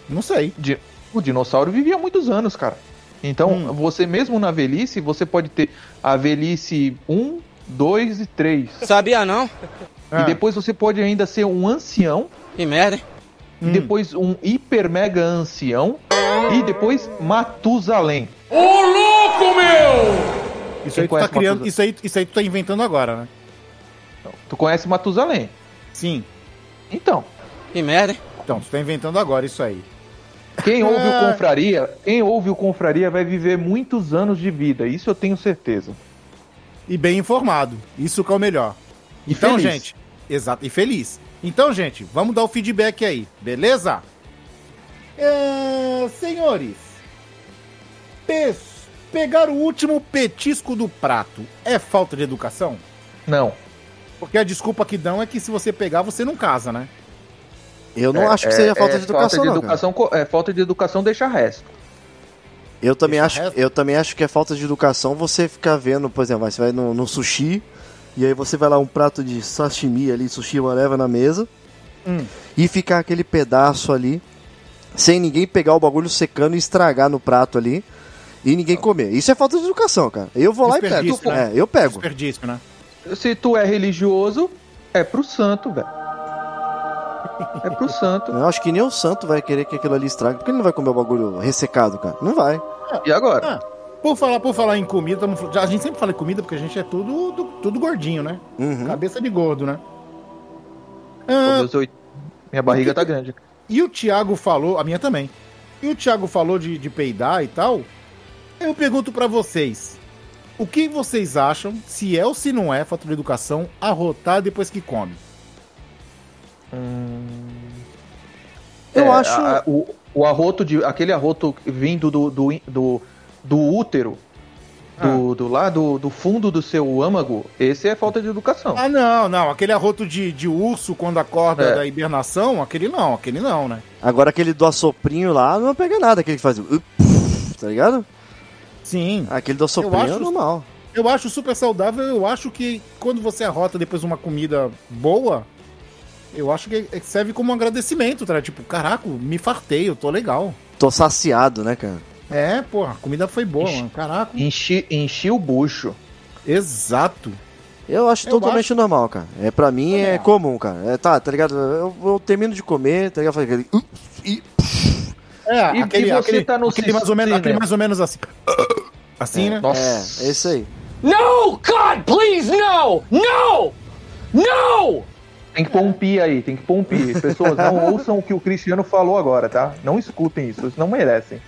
Speaker 3: Não sei.
Speaker 4: Di- O dinossauro vivia muitos anos, cara. Então,
Speaker 3: Hum.
Speaker 4: você mesmo na velhice, você pode ter a velhice 1, 2 e 3.
Speaker 1: Sabia não?
Speaker 3: Ah,
Speaker 4: E depois você pode ainda ser um ancião,
Speaker 1: Que merda, hein?
Speaker 3: hum.
Speaker 4: e depois um hiper mega ancião, e depois Matusalém.
Speaker 3: isso aí tu tá criando. Isso aí, isso aí tu tá inventando agora, né?
Speaker 4: Tu conhece Matusalém?
Speaker 3: Sim.
Speaker 4: Então,
Speaker 1: Que merda, hein?
Speaker 3: Então, tu tá inventando agora isso aí.
Speaker 4: quem ouve
Speaker 3: Ah.
Speaker 4: o Confraria, quem ouve o Confraria vai viver muitos anos de vida, isso eu tenho certeza.
Speaker 3: E bem informado. Isso que é o melhor.
Speaker 4: E
Speaker 3: Então,
Speaker 4: feliz.
Speaker 3: gente. Exato. E feliz. Então, gente, vamos dar o feedback aí, beleza? É, senhores, pes- pegar o último petisco do prato é falta de educação?
Speaker 4: Não.
Speaker 3: Porque a desculpa que dão é que se você pegar, você não casa, né?
Speaker 5: Eu não
Speaker 4: É-
Speaker 5: acho que seja
Speaker 4: é-
Speaker 5: falta
Speaker 4: é
Speaker 5: de educação,
Speaker 4: falta de
Speaker 5: não,
Speaker 4: educação, co- é, falta de educação deixa resto.
Speaker 5: Eu também,
Speaker 3: Deixa
Speaker 5: acho,
Speaker 3: resto.
Speaker 5: eu também acho que é falta de educação você ficar vendo, por exemplo, você vai no, no sushi, e aí você vai lá um prato de sashimi ali, sushi whatever na mesa,
Speaker 3: Hum.
Speaker 5: e ficar aquele pedaço ali, sem ninguém pegar o bagulho secando e estragar no prato ali, e ninguém comer. Isso é falta de educação, cara. Eu vou lá e pego.
Speaker 3: Né?
Speaker 5: É, eu pego.
Speaker 3: Desperdício, né?
Speaker 4: Se tu é religioso, é pro santo, velho. É pro santo.
Speaker 5: Eu acho que nem o santo vai querer que aquilo ali estrague, porque ele não vai comer o bagulho ressecado, cara. Não vai.
Speaker 4: E agora?
Speaker 3: Por falar, por falar em comida, a gente sempre fala em comida porque a gente é tudo, do- tudo gordinho, né?
Speaker 5: Uhum.
Speaker 3: Cabeça de gordo, né? Ah,
Speaker 4: oito- Minha barriga tá grande.
Speaker 3: e o Thiago falou, a minha também. E o Thiago falou de, de peidar e tal. Eu pergunto pra vocês: o que vocês acham, se é ou se não é falta de educação, arrotar depois que come?
Speaker 5: Eu
Speaker 4: É,
Speaker 5: acho.
Speaker 4: a- o, o arroto de. Aquele arroto vindo do, do, do, do útero. Do, do lá, do, do fundo do seu âmago, esse é falta de educação.
Speaker 3: Ah, não, não. Aquele arroto de, de urso quando acorda
Speaker 4: É.
Speaker 3: da hibernação, aquele não, aquele não, né?
Speaker 5: Agora aquele do assoprinho lá não pega nada, aquele que faz. o- Tá ligado?
Speaker 3: Sim.
Speaker 5: Aquele do assoprinho
Speaker 3: acho-
Speaker 5: é normal.
Speaker 3: Eu acho super saudável. Eu acho que quando você arrota depois uma comida boa, eu acho que serve como um agradecimento, tá? Tipo, caraca, me fartei, eu tô legal.
Speaker 5: Tô saciado, né, cara?
Speaker 3: É, porra, a comida foi boa,
Speaker 4: Ixi.
Speaker 3: mano. Caraca.
Speaker 4: Enchi, enchi o bucho.
Speaker 3: Exato.
Speaker 5: Eu acho
Speaker 3: Eu
Speaker 5: totalmente normal, cara. É, pra mim
Speaker 3: Também
Speaker 5: é
Speaker 3: acho.
Speaker 5: comum, cara. É, tá, tá ligado? Eu, eu termino de comer, tá ligado? Faz aquele.
Speaker 3: É,
Speaker 4: E-
Speaker 3: aquele,
Speaker 4: e você
Speaker 3: aquele,
Speaker 4: tá no
Speaker 3: aquele mais ou menos, aquele mais ou menos assim. Assim, né?
Speaker 4: Nossa.
Speaker 5: É, é isso aí.
Speaker 7: No! God, please, no! No! No!
Speaker 4: Tem que pôr um pi aí, tem que pôr um pi. Pessoas, não ouçam o que o Cristiano falou agora, tá? Não escutem isso, eles não merecem.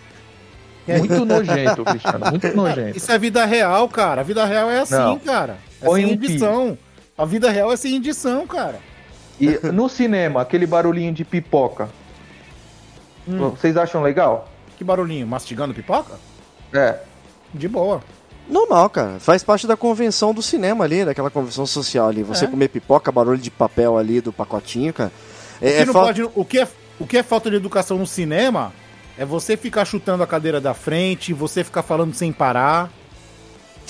Speaker 4: Muito nojento, Cristiano, muito nojento.
Speaker 3: Isso é vida real, cara. A vida real é assim,
Speaker 4: Não.
Speaker 3: cara. É
Speaker 4: Põe
Speaker 3: sem
Speaker 4: um
Speaker 3: edição. A vida real é sem edição, cara.
Speaker 4: E no cinema, aquele barulhinho de pipoca,
Speaker 3: Hum.
Speaker 4: vocês acham legal?
Speaker 3: Que barulhinho? Mastigando pipoca?
Speaker 4: É.
Speaker 3: De boa.
Speaker 5: Normal, cara. Faz parte da convenção do cinema ali, daquela convenção social ali. Você
Speaker 3: É.
Speaker 5: comer pipoca, barulho de papel ali do pacotinho, cara.
Speaker 3: O
Speaker 5: É,
Speaker 3: que,
Speaker 5: é
Speaker 3: não
Speaker 5: fa-
Speaker 3: pode- o, que é, o que é falta de educação no cinema é você ficar chutando a cadeira da frente, você ficar falando sem parar.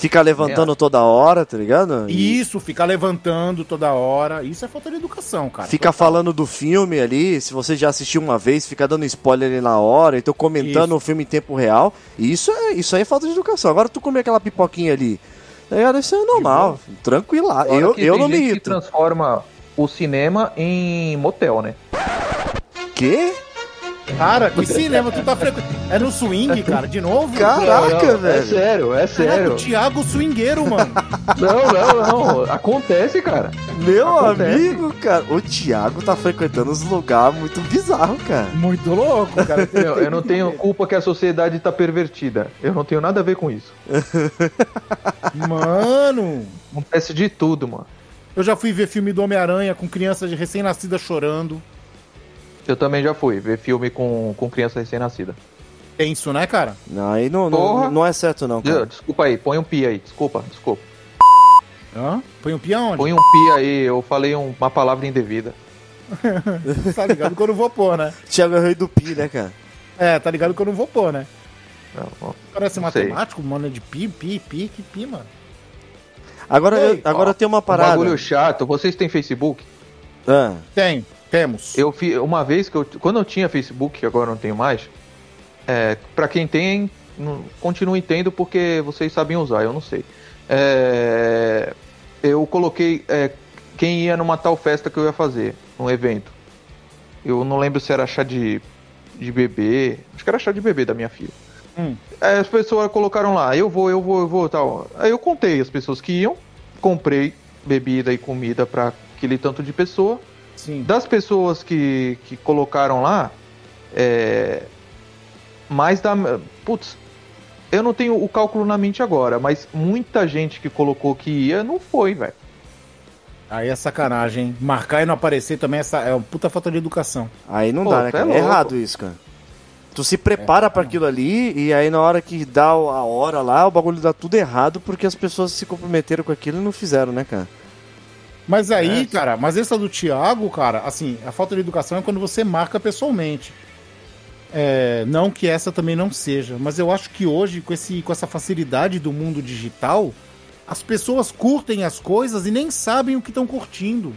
Speaker 5: Ficar levantando toda hora, tá ligado? E
Speaker 3: Isso, ficar levantando toda hora. Isso é falta de educação, cara.
Speaker 5: Fica falando do filme ali, se você já assistiu uma vez, fica dando spoiler ali na hora, então comentando
Speaker 3: Isso.
Speaker 5: o filme em tempo real. Isso é isso aí é falta de educação. Agora tu comer aquela pipoquinha ali, tá ligado? Isso é normal, tranquila. Eu, eu não me irrito.
Speaker 4: transforma o cinema em motel, né?
Speaker 5: Quê?
Speaker 3: Cara, que cinema tu tá frequentando? É no swing, cara, de novo?
Speaker 5: Caraca,
Speaker 4: Não, não,
Speaker 5: velho.
Speaker 4: É sério, é
Speaker 3: Caraca,
Speaker 4: sério.
Speaker 3: o Thiago swingueiro, mano.
Speaker 4: Não, não, não. Acontece, cara.
Speaker 5: Meu
Speaker 4: Acontece.
Speaker 5: amigo, cara, o Thiago tá frequentando uns lugares muito bizarros, cara.
Speaker 3: Muito louco, cara.
Speaker 4: Eu, eu não tenho culpa que a sociedade tá pervertida. Eu não tenho nada a ver com isso.
Speaker 3: Mano,
Speaker 4: Acontece de tudo, mano.
Speaker 3: eu já fui ver filme do Homem-Aranha com crianças de recém-nascida chorando.
Speaker 4: Eu também já fui ver filme com, com criança recém-nascida.
Speaker 3: Tenso, né, cara?
Speaker 5: Não, aí não, não, não é certo não, cara.
Speaker 4: Desculpa aí, põe um pi aí. Desculpa, desculpa.
Speaker 3: Hã? Põe um pião onde?
Speaker 4: Põe um pi aí, eu falei um- uma palavra indevida.
Speaker 3: Tá ligado que eu não vou pôr, né?
Speaker 5: Thiago é o rei do pi, né, cara?
Speaker 3: É, tá ligado que eu não vou pôr, né?
Speaker 4: Não.
Speaker 3: Parece
Speaker 4: Não sei.
Speaker 3: matemático, mano, é de pi, pi, pi, que pi, mano.
Speaker 5: Agora,
Speaker 3: Ei,
Speaker 5: eu- agora
Speaker 4: ó,
Speaker 5: tem uma
Speaker 4: Um
Speaker 5: parada.
Speaker 4: bagulho chato. Vocês têm Facebook?
Speaker 5: Ah,
Speaker 3: Tem, temos.
Speaker 4: Eu fi, uma vez que eu. Quando eu tinha Facebook, que agora não tenho mais. É, pra quem tem, continue tendo porque vocês sabem usar, eu não sei. É, eu coloquei é, quem ia numa tal festa que eu ia fazer, num evento. Eu não lembro se era chá de, de bebê. Acho que era chá de bebê da minha filha.
Speaker 3: Hum.
Speaker 4: Aí as pessoas colocaram lá, eu vou, eu vou, eu vou, tal. Aí eu contei as pessoas que iam, comprei bebida e comida pra aquele tanto de pessoa.
Speaker 3: Sim.
Speaker 4: Das pessoas que, que colocaram lá, é, mais da. Putz, eu não tenho o cálculo na mente agora, mas muita gente que colocou que ia não foi, velho.
Speaker 3: Aí é sacanagem, hein? Marcar e não aparecer também é, é uma puta falta de educação.
Speaker 5: aí não
Speaker 4: Pô,
Speaker 5: dá, né,
Speaker 4: é
Speaker 5: cara? É,
Speaker 4: louco.
Speaker 5: errado isso, cara. Tu se prepara pra aquilo ali e aí na hora que dá a hora lá, o bagulho dá tudo errado porque as pessoas se comprometeram com aquilo e não fizeram, né, cara?
Speaker 3: Mas aí,
Speaker 4: É.
Speaker 3: cara, mas essa do Thiago, cara, assim, a falta de educação é quando você marca pessoalmente. É, não que essa também não seja, mas eu acho que hoje, com, esse, com essa facilidade do mundo digital, as pessoas curtem as coisas e nem sabem o que estão curtindo.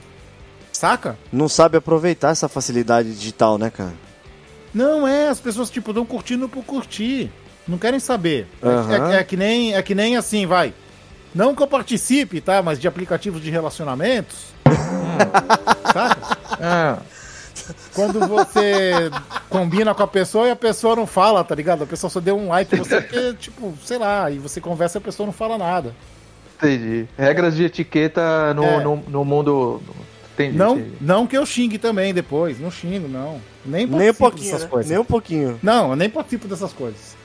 Speaker 3: Saca?
Speaker 5: Não sabe aproveitar essa facilidade digital, né, cara?
Speaker 3: Não é, as pessoas, tipo, estão curtindo por curtir. Não querem saber. É-
Speaker 5: Aham.
Speaker 3: É, é que nem, é que nem assim, vai. Não que eu participe, tá? Mas de aplicativos de relacionamentos. Saca?
Speaker 4: Ah,
Speaker 3: Quando você combina com a pessoa e a pessoa não fala, tá ligado? A pessoa só deu um like você porque, tipo, sei lá, e você conversa e a pessoa não fala nada.
Speaker 4: Entendi. Regras de etiqueta no,
Speaker 3: É.
Speaker 4: no, no mundo. Entendi.
Speaker 3: Não,
Speaker 4: entendi.
Speaker 3: não que eu xingue também depois, não xingo, não. Nem
Speaker 5: Nem um
Speaker 3: dessas
Speaker 5: né?
Speaker 3: coisas.
Speaker 5: Nem um pouquinho.
Speaker 3: Não, eu nem participo dessas coisas.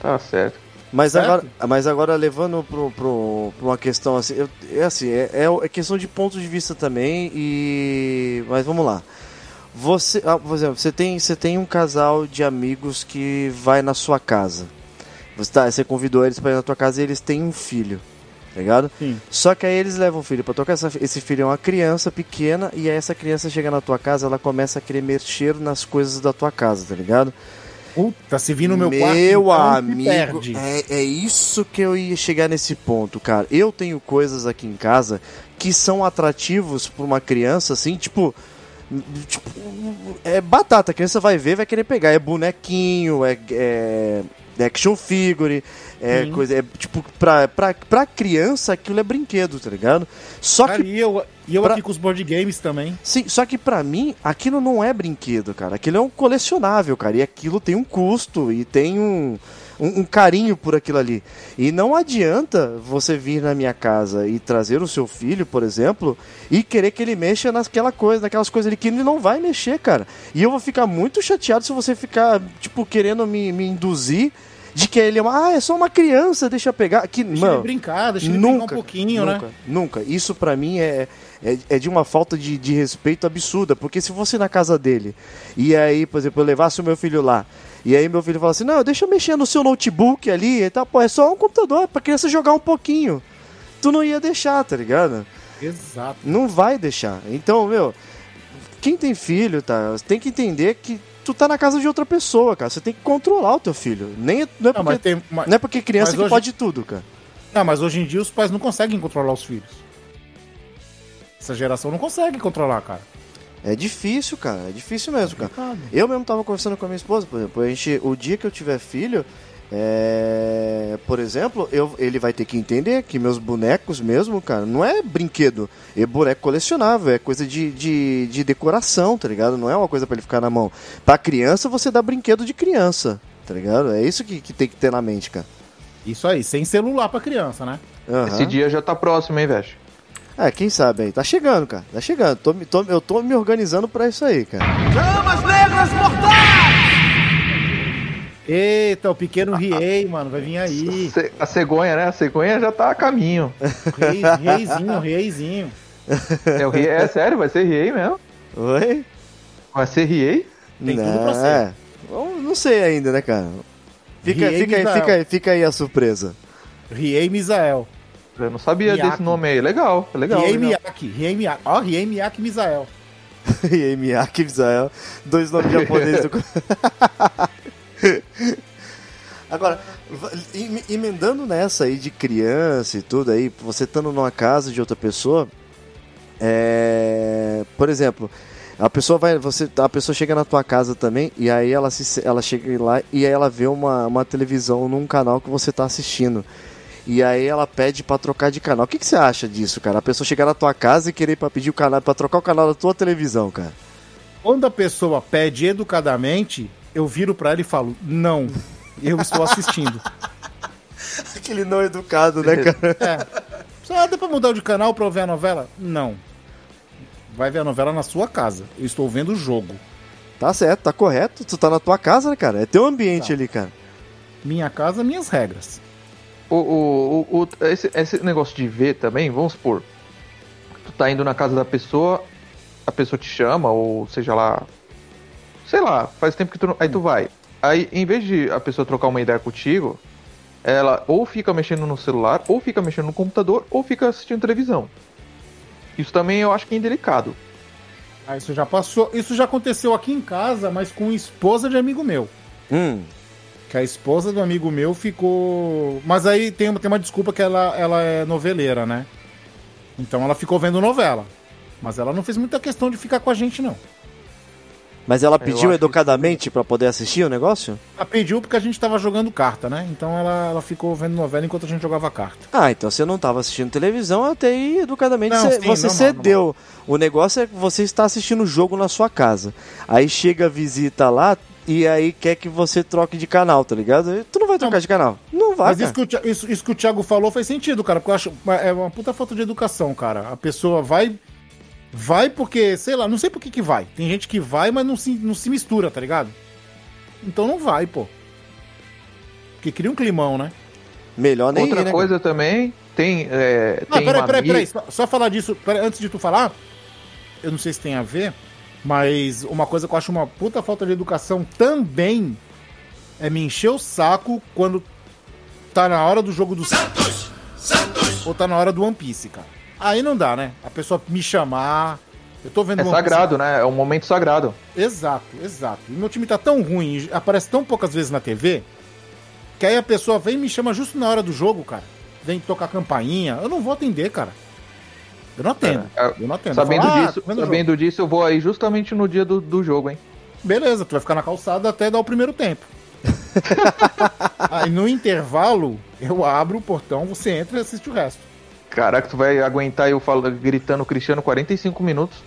Speaker 4: Tá certo.
Speaker 5: Mas
Speaker 3: Certo?
Speaker 5: agora, mas agora levando pra uma questão assim, eu- é assim, é, é questão de ponto de vista também e. Mas vamos lá. Você, ah, por exemplo, você tem, você tem um casal de amigos que vai na sua casa. Você, tá, você convidou eles para ir na tua casa e eles têm um filho. Tá ligado?
Speaker 3: Sim.
Speaker 5: Só que aí eles levam o filho pra tua casa. Esse filho é uma criança pequena e aí essa criança chega na tua casa, ela começa a querer mexer nas coisas da tua casa, tá ligado?
Speaker 3: Puta, se vir no meu, quarto,
Speaker 5: Meu
Speaker 3: então,
Speaker 5: amigo, é, é isso que eu ia chegar nesse ponto, cara. Eu tenho coisas aqui em casa que são atrativos pra uma criança, assim, tipo. Tipo, é batata, a criança vai ver, vai querer pegar. É bonequinho, é, é action figure, é
Speaker 3: Sim.
Speaker 5: coisa. É, tipo, pra, pra, pra criança aquilo é brinquedo, tá ligado? Só
Speaker 3: Cara,
Speaker 5: que
Speaker 3: e eu, e eu
Speaker 5: pra-
Speaker 3: aqui com os board games também.
Speaker 5: Sim, só que pra mim aquilo não é brinquedo, cara. Aquilo é um colecionável, cara. E aquilo tem um custo e tem um, um, um carinho por aquilo ali. E não adianta você vir na minha casa e trazer o seu filho, por exemplo, e querer que ele mexa naquela coisa, naquelas coisas ali que ele não vai mexer, cara. E eu vou ficar muito chateado se você ficar, tipo, querendo me, me induzir de que ele é uma, ah, é só uma criança, deixa pegar. Que,
Speaker 3: Deixa
Speaker 5: mano,
Speaker 3: ele brincar, deixa ele brincar
Speaker 5: Nunca,
Speaker 3: um pouquinho,
Speaker 5: nunca,
Speaker 3: né?
Speaker 5: Nunca. Isso pra mim é, é, é de uma falta de, de respeito absurda. Porque se fosse na casa dele e aí, por exemplo, eu levasse o meu filho lá. E aí meu filho fala assim, não, deixa eu mexer no seu notebook ali e tal. Pô, é só um computador, é pra criança jogar um pouquinho. Tu não ia deixar, tá ligado?
Speaker 3: Exato.
Speaker 5: Não vai deixar. Então, meu, quem tem filho, tá? Tem que entender que tu tá na casa de outra pessoa, cara. Você tem que controlar o teu filho. Nem, não, é
Speaker 3: Não, mas
Speaker 5: porque,
Speaker 3: tem, mas,
Speaker 5: não é porque criança que
Speaker 3: hoje-
Speaker 5: pode tudo, cara.
Speaker 3: não, mas hoje em dia os pais não conseguem controlar os filhos. Essa geração não consegue controlar, cara.
Speaker 5: É difícil, cara. É difícil mesmo, cara. Eu mesmo tava conversando com a minha esposa, por exemplo, a gente, o dia que eu tiver filho, é, por exemplo, eu, ele vai ter que entender que meus bonecos mesmo, cara, não é brinquedo, é boneco colecionável, é coisa de, de, de decoração, tá ligado? Não é uma coisa pra ele ficar na mão. Pra criança, você dá brinquedo de criança, tá ligado? É isso que, que tem que ter na mente, cara.
Speaker 3: Isso aí, sem celular pra criança, né?
Speaker 5: Aham.
Speaker 4: Esse dia já tá próximo, hein, velho?
Speaker 5: É, quem sabe aí. Tá chegando, cara. Tá chegando. Tô, me- tô- eu tô me organizando pra isso aí, cara.
Speaker 3: Eita, o pequeno Riei, mano, vai vir aí.
Speaker 4: A cegonha, né? A cegonha já tá a caminho.
Speaker 3: Rei, reizinho, reizinho.
Speaker 4: É, o Riei, é sério, vai ser Riei mesmo?
Speaker 5: Oi?
Speaker 4: Vai ser Riei?
Speaker 3: Tem tudo pra ser.
Speaker 5: É. Não sei ainda, né, cara? Fica,
Speaker 3: Riei
Speaker 5: fica,
Speaker 3: Misael.
Speaker 5: fica, aí, fica aí a surpresa.
Speaker 3: Riei Misael.
Speaker 4: Eu não sabia
Speaker 3: Miyake.
Speaker 4: desse nome aí. Legal, legal.
Speaker 3: Riei. Miyake, Riei Miyake. Ó, Riei Miyake Misael.
Speaker 5: aí, Miyake Misael, dois nomes japoneses do. Agora, emendando nessa aí de criança e tudo aí, você estando numa casa de outra pessoa, é, por exemplo, a pessoa vai, você, a pessoa chega na tua casa também e aí ela se, ela chega lá e aí ela vê uma, uma televisão num canal que você tá assistindo. E aí ela pede pra trocar de canal. O que, que você acha disso, cara? A pessoa chegar na tua casa e querer pra pedir o canal para trocar o canal da tua televisão, cara.
Speaker 3: Quando a pessoa pede educadamente, eu viro pra ela e falo, não, eu estou assistindo.
Speaker 5: Aquele não educado, né, cara?
Speaker 3: É. Só dá pra mudar de canal pra eu ver a novela? Não. Vai ver a novela na sua casa. Eu estou vendo o jogo.
Speaker 5: Tá certo, tá correto. Tu tá na tua casa, né, cara? É teu ambiente ali, cara.
Speaker 3: Minha casa, minhas regras.
Speaker 4: O, o, o, o- esse, esse negócio de ver também, vamos supor. Tu tá indo na casa da pessoa, a pessoa te chama, ou seja lá. Sei lá, faz tempo que tu. não- Aí tu vai. Aí, em vez de a pessoa trocar uma ideia contigo, ela ou fica mexendo no celular, ou fica mexendo no computador, ou fica assistindo televisão. Isso também eu acho que é indelicado.
Speaker 3: Ah, isso já passou. Isso já aconteceu aqui em casa, mas com esposa de amigo meu.
Speaker 5: Hum.
Speaker 3: Que a esposa do amigo meu ficou. Mas aí tem, uma- tem uma desculpa que ela, ela é noveleira, né? Então ela ficou vendo novela. Mas ela não fez muita questão de ficar com a gente, não.
Speaker 5: Mas ela pediu educadamente pra poder assistir o negócio?
Speaker 3: Ela pediu porque a gente tava jogando carta, né? Então ela, ela ficou vendo novela enquanto a gente jogava carta.
Speaker 5: Ah, então você não estava assistindo televisão, até aí educadamente
Speaker 3: Não,
Speaker 5: você,
Speaker 3: sim,
Speaker 5: você
Speaker 3: normal,
Speaker 5: cedeu. O negócio é que você está assistindo o jogo na sua casa. Aí chega a visita lá e aí quer que você troque de canal, tá ligado? Tu não vai trocar de canal. Não vai,
Speaker 3: Mas
Speaker 5: cara.
Speaker 3: isso que, o, isso, isso que o Thiago falou faz sentido, cara. Porque eu acho. É uma puta falta de educação, cara. A pessoa vai. Vai porque, sei lá, não sei por que que vai. Tem gente que vai, mas não se, não se mistura, tá ligado? Então não vai, pô. Porque cria um climão, né?
Speaker 5: Melhor nem
Speaker 4: Outra
Speaker 5: ir, né,
Speaker 4: coisa também, tem. É,
Speaker 3: Ah,
Speaker 4: tem
Speaker 3: peraí, peraí, peraí. Só, só falar disso, peraí, antes de tu falar, eu não sei se tem a ver, mas uma coisa que eu acho uma puta falta de educação também é me encher o saco quando tá na hora do jogo do Santos, ou tá na hora do One Piece, cara. Aí não dá, né? A pessoa me chamar. Eu tô vendo
Speaker 4: É
Speaker 3: One Piece-
Speaker 4: sagrado, né? É um momento sagrado.
Speaker 3: Exato, exato. E meu time tá tão ruim, e aparece tão poucas vezes na TV, que aí a pessoa vem e me chama justo na hora do jogo, cara. Vem tocar campainha. Eu não vou atender, cara. Eu não atendo.
Speaker 4: É,
Speaker 3: eu não atendo.
Speaker 4: Sabendo
Speaker 3: falo, ah,
Speaker 4: disso,
Speaker 3: jogo.
Speaker 4: sabendo disso, eu vou aí justamente no dia do, do jogo, hein?
Speaker 3: Beleza, tu vai ficar na calçada até dar o primeiro tempo. aí no intervalo, eu abro o portão, você entra e assiste o resto.
Speaker 4: Caraca, tu vai aguentar eu falo, gritando Cristiano 45 minutos.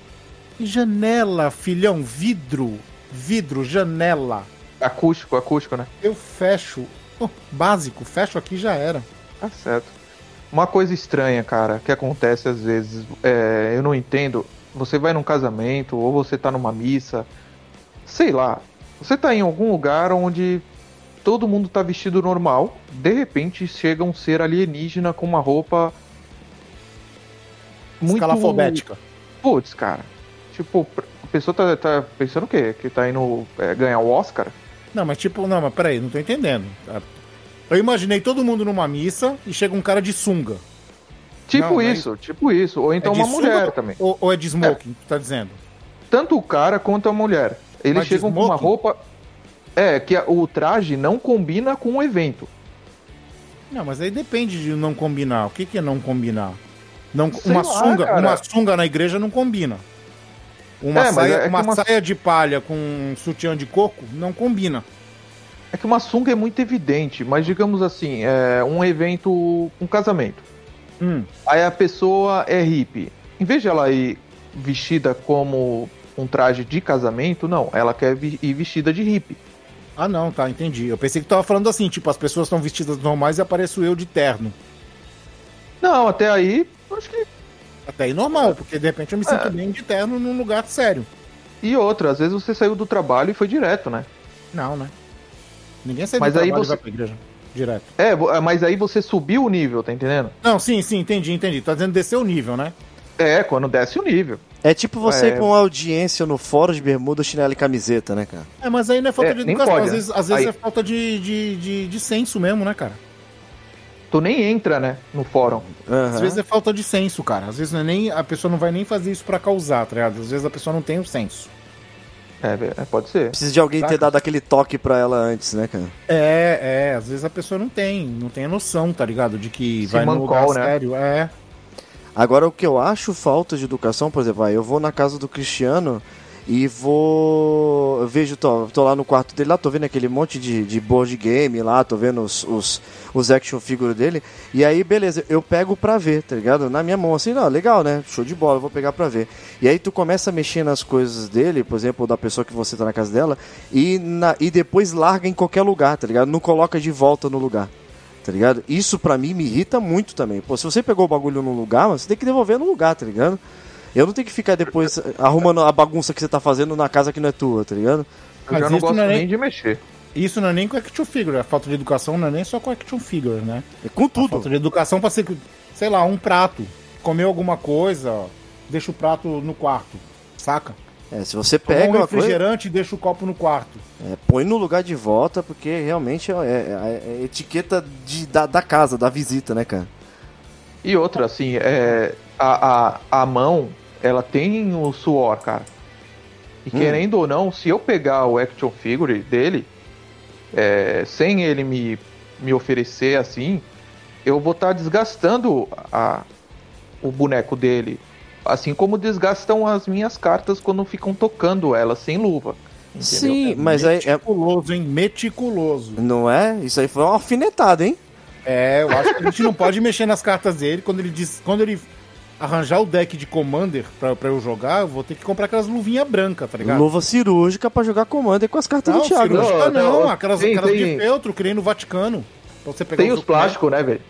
Speaker 3: Janela, filhão, vidro. Vidro, janela.
Speaker 4: Acústico, acústico, né?
Speaker 3: Eu fecho. Oh, básico, fecho aqui já era.
Speaker 4: Tá certo. Uma coisa estranha, cara, que acontece às vezes, é, eu não entendo. Você vai num casamento, ou você tá numa missa, sei lá. Você tá em algum lugar onde todo mundo tá vestido normal, de repente chega um ser alienígena com uma roupa muito
Speaker 3: Escalafobética.
Speaker 4: Putz, cara. Tipo, a pessoa tá, tá pensando o quê? Que tá indo é, ganhar o Oscar?
Speaker 3: Não, mas tipo, não, mas peraí, não tô entendendo. Eu imaginei todo mundo numa missa e chega um cara de sunga.
Speaker 4: Tipo
Speaker 3: Não, mas-
Speaker 4: isso, tipo isso. Ou então
Speaker 3: É
Speaker 4: uma mulher
Speaker 3: sunga
Speaker 4: também.
Speaker 3: Ou, ou é de smoking, tu tá dizendo?
Speaker 4: Tanto o cara quanto a mulher. Eles
Speaker 3: Mas
Speaker 4: chegam com uma roupa. É, que a- o traje não combina com o evento.
Speaker 3: Não, mas aí depende de não combinar. O que, que é não combinar? Não,
Speaker 4: Sei
Speaker 3: uma,
Speaker 4: lá,
Speaker 3: sunga,
Speaker 4: cara.
Speaker 3: uma sunga na igreja não combina. Uma,
Speaker 4: É,
Speaker 3: saia,
Speaker 4: é
Speaker 3: uma
Speaker 4: uma-
Speaker 3: saia de palha com um sutiã de coco não combina.
Speaker 4: É que uma sunga é muito evidente, mas digamos assim, é um evento, um casamento.
Speaker 3: Hum.
Speaker 4: Aí a pessoa é hippie. Em vez de ela ir vestida como um traje de casamento, não, ela quer ir vestida de hippie.
Speaker 3: Ah, não, tá, entendi. Eu pensei que tava falando assim, tipo, as pessoas estão vestidas normais e apareço eu de terno.
Speaker 4: Não, até aí, acho que.
Speaker 3: Até aí normal, porque de repente eu me sinto bem de terno num lugar sério.
Speaker 4: E outra, às vezes você saiu do trabalho e foi direto, né?
Speaker 3: Não, né? Ninguém sai
Speaker 4: Mas
Speaker 3: do
Speaker 4: aí
Speaker 3: trabalho e
Speaker 4: você-
Speaker 3: vai pra igreja. Direto.
Speaker 4: É, vo- mas aí você subiu o nível, tá entendendo?
Speaker 3: Não, sim, sim, entendi, entendi. Tá dizendo descer o nível, né?
Speaker 4: É, quando desce o nível.
Speaker 5: É tipo você
Speaker 4: É.
Speaker 5: com audiência no fórum de bermuda, chinelo e camiseta, né, cara?
Speaker 3: É, mas aí não é falta
Speaker 4: É,
Speaker 3: de
Speaker 4: nem
Speaker 3: educação.
Speaker 4: pode,
Speaker 3: às
Speaker 4: né?
Speaker 3: vezes, às vezes
Speaker 4: Aí-
Speaker 3: é falta de, de, de, de senso mesmo, né, cara?
Speaker 4: Tu nem entra, né, no fórum.
Speaker 3: Às vezes é falta de senso, cara. Às vezes não é nem, a pessoa não vai nem fazer isso pra causar, tá ligado? Às vezes a pessoa não tem o senso.
Speaker 4: É, é, pode ser.
Speaker 5: Precisa de alguém ter
Speaker 3: Saca?
Speaker 5: dado aquele toque pra ela antes, né, cara?
Speaker 3: É, é, às vezes a pessoa não tem, não tem a noção, tá ligado? De que vai num
Speaker 4: mancol,
Speaker 3: lugar
Speaker 4: né?
Speaker 3: sério. É.
Speaker 5: Agora, o que eu acho falta de educação, por exemplo, vai, eu vou na casa do Cristiano e vou. Eu vejo, tô, tô lá no quarto dele, lá tô vendo aquele monte de, de board game lá, tô vendo os, os, os action figure dele. E aí, beleza, eu pego pra ver, tá ligado? Na minha mão, assim, não, legal, né? Show de bola, vou pegar pra ver. E aí tu começa a mexer nas coisas dele, por exemplo, da pessoa que você tá na casa dela, e, na, e depois larga em qualquer lugar, tá ligado? Não coloca de volta no lugar. Tá ligado? Isso pra mim me irrita muito também. Pô, se você pegou o bagulho num lugar, mano, você tem que devolver no lugar, tá ligado? Eu não tenho que ficar depois arrumando a bagunça que você tá fazendo na casa que não é tua, tá ligado?
Speaker 4: Eu
Speaker 3: Mas
Speaker 4: já não gosto
Speaker 3: não é
Speaker 4: nem
Speaker 3: nem-
Speaker 4: de mexer.
Speaker 3: Isso não é nem com action figure, a falta de educação não é nem só com action figure, né?
Speaker 5: É com tudo.
Speaker 3: Falta de educação pra ser, sei lá, um prato. Comeu alguma coisa, ó, deixa o prato no quarto, saca?
Speaker 5: É, se você pega
Speaker 3: um
Speaker 5: uma coisa,
Speaker 3: refrigerante e deixa o copo no quarto.
Speaker 5: é, põe no lugar de volta, porque realmente é, é- é etiqueta de, da, da casa, da visita, né, cara?
Speaker 4: E outra, assim, é, a, a, a mão, ela tem o suor, cara. E
Speaker 5: Hum.
Speaker 4: querendo ou não, se eu pegar o action figure dele, é, sem ele me, me oferecer assim, eu vou estar desgastando a, o boneco dele Assim como desgastam as minhas cartas quando ficam tocando elas sem luva. entendeu?
Speaker 5: Sim, mas aí é,
Speaker 3: Meticuloso, hein? Meticuloso.
Speaker 5: não é? Isso aí foi uma alfinetada, hein?
Speaker 3: É, eu acho que a gente não pode mexer nas cartas dele. Quando ele diz. Quando ele arranjar o deck de Commander pra, pra eu jogar, eu vou ter que comprar aquelas luvinhas brancas, tá ligado?
Speaker 5: Luva cirúrgica pra jogar Commander com as cartas
Speaker 3: Não,
Speaker 5: do Thiago.
Speaker 3: cirúrgica
Speaker 4: Não,
Speaker 3: não,
Speaker 4: não,
Speaker 3: aquelas,
Speaker 4: tem-
Speaker 3: aquelas de
Speaker 4: tem-
Speaker 3: feltro, que nem no Vaticano. Pra você pegar
Speaker 4: Tem os plásticos, né, velho?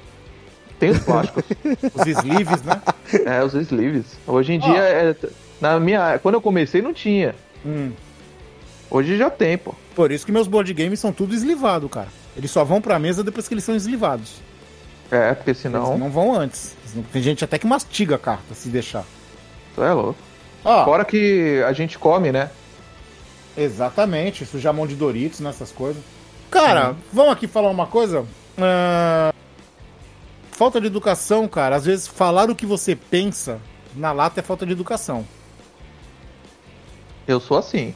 Speaker 4: Tem os plásticos.
Speaker 3: Os sleeves, né?
Speaker 4: é, os sleeves. Hoje em dia, é, na minha, quando eu comecei, não tinha.
Speaker 3: Hum.
Speaker 4: Hoje já tem, pô.
Speaker 3: Por isso que meus board games são tudo eslivado, cara. Eles só vão pra mesa depois que eles são eslivados.
Speaker 4: É, porque
Speaker 3: Eles
Speaker 4: senão.
Speaker 3: não vão antes. Tem gente até que mastiga a carta, se deixar.
Speaker 4: Tu é louco.
Speaker 3: Ó,
Speaker 4: Fora que a gente come, né?
Speaker 3: exatamente. Sujar a mão de Doritos nessas coisas. Cara, vamos aqui falar uma coisa. Ah, Falta de educação, cara. Às vezes falar o que você pensa na lata é falta de educação.
Speaker 4: Eu sou assim.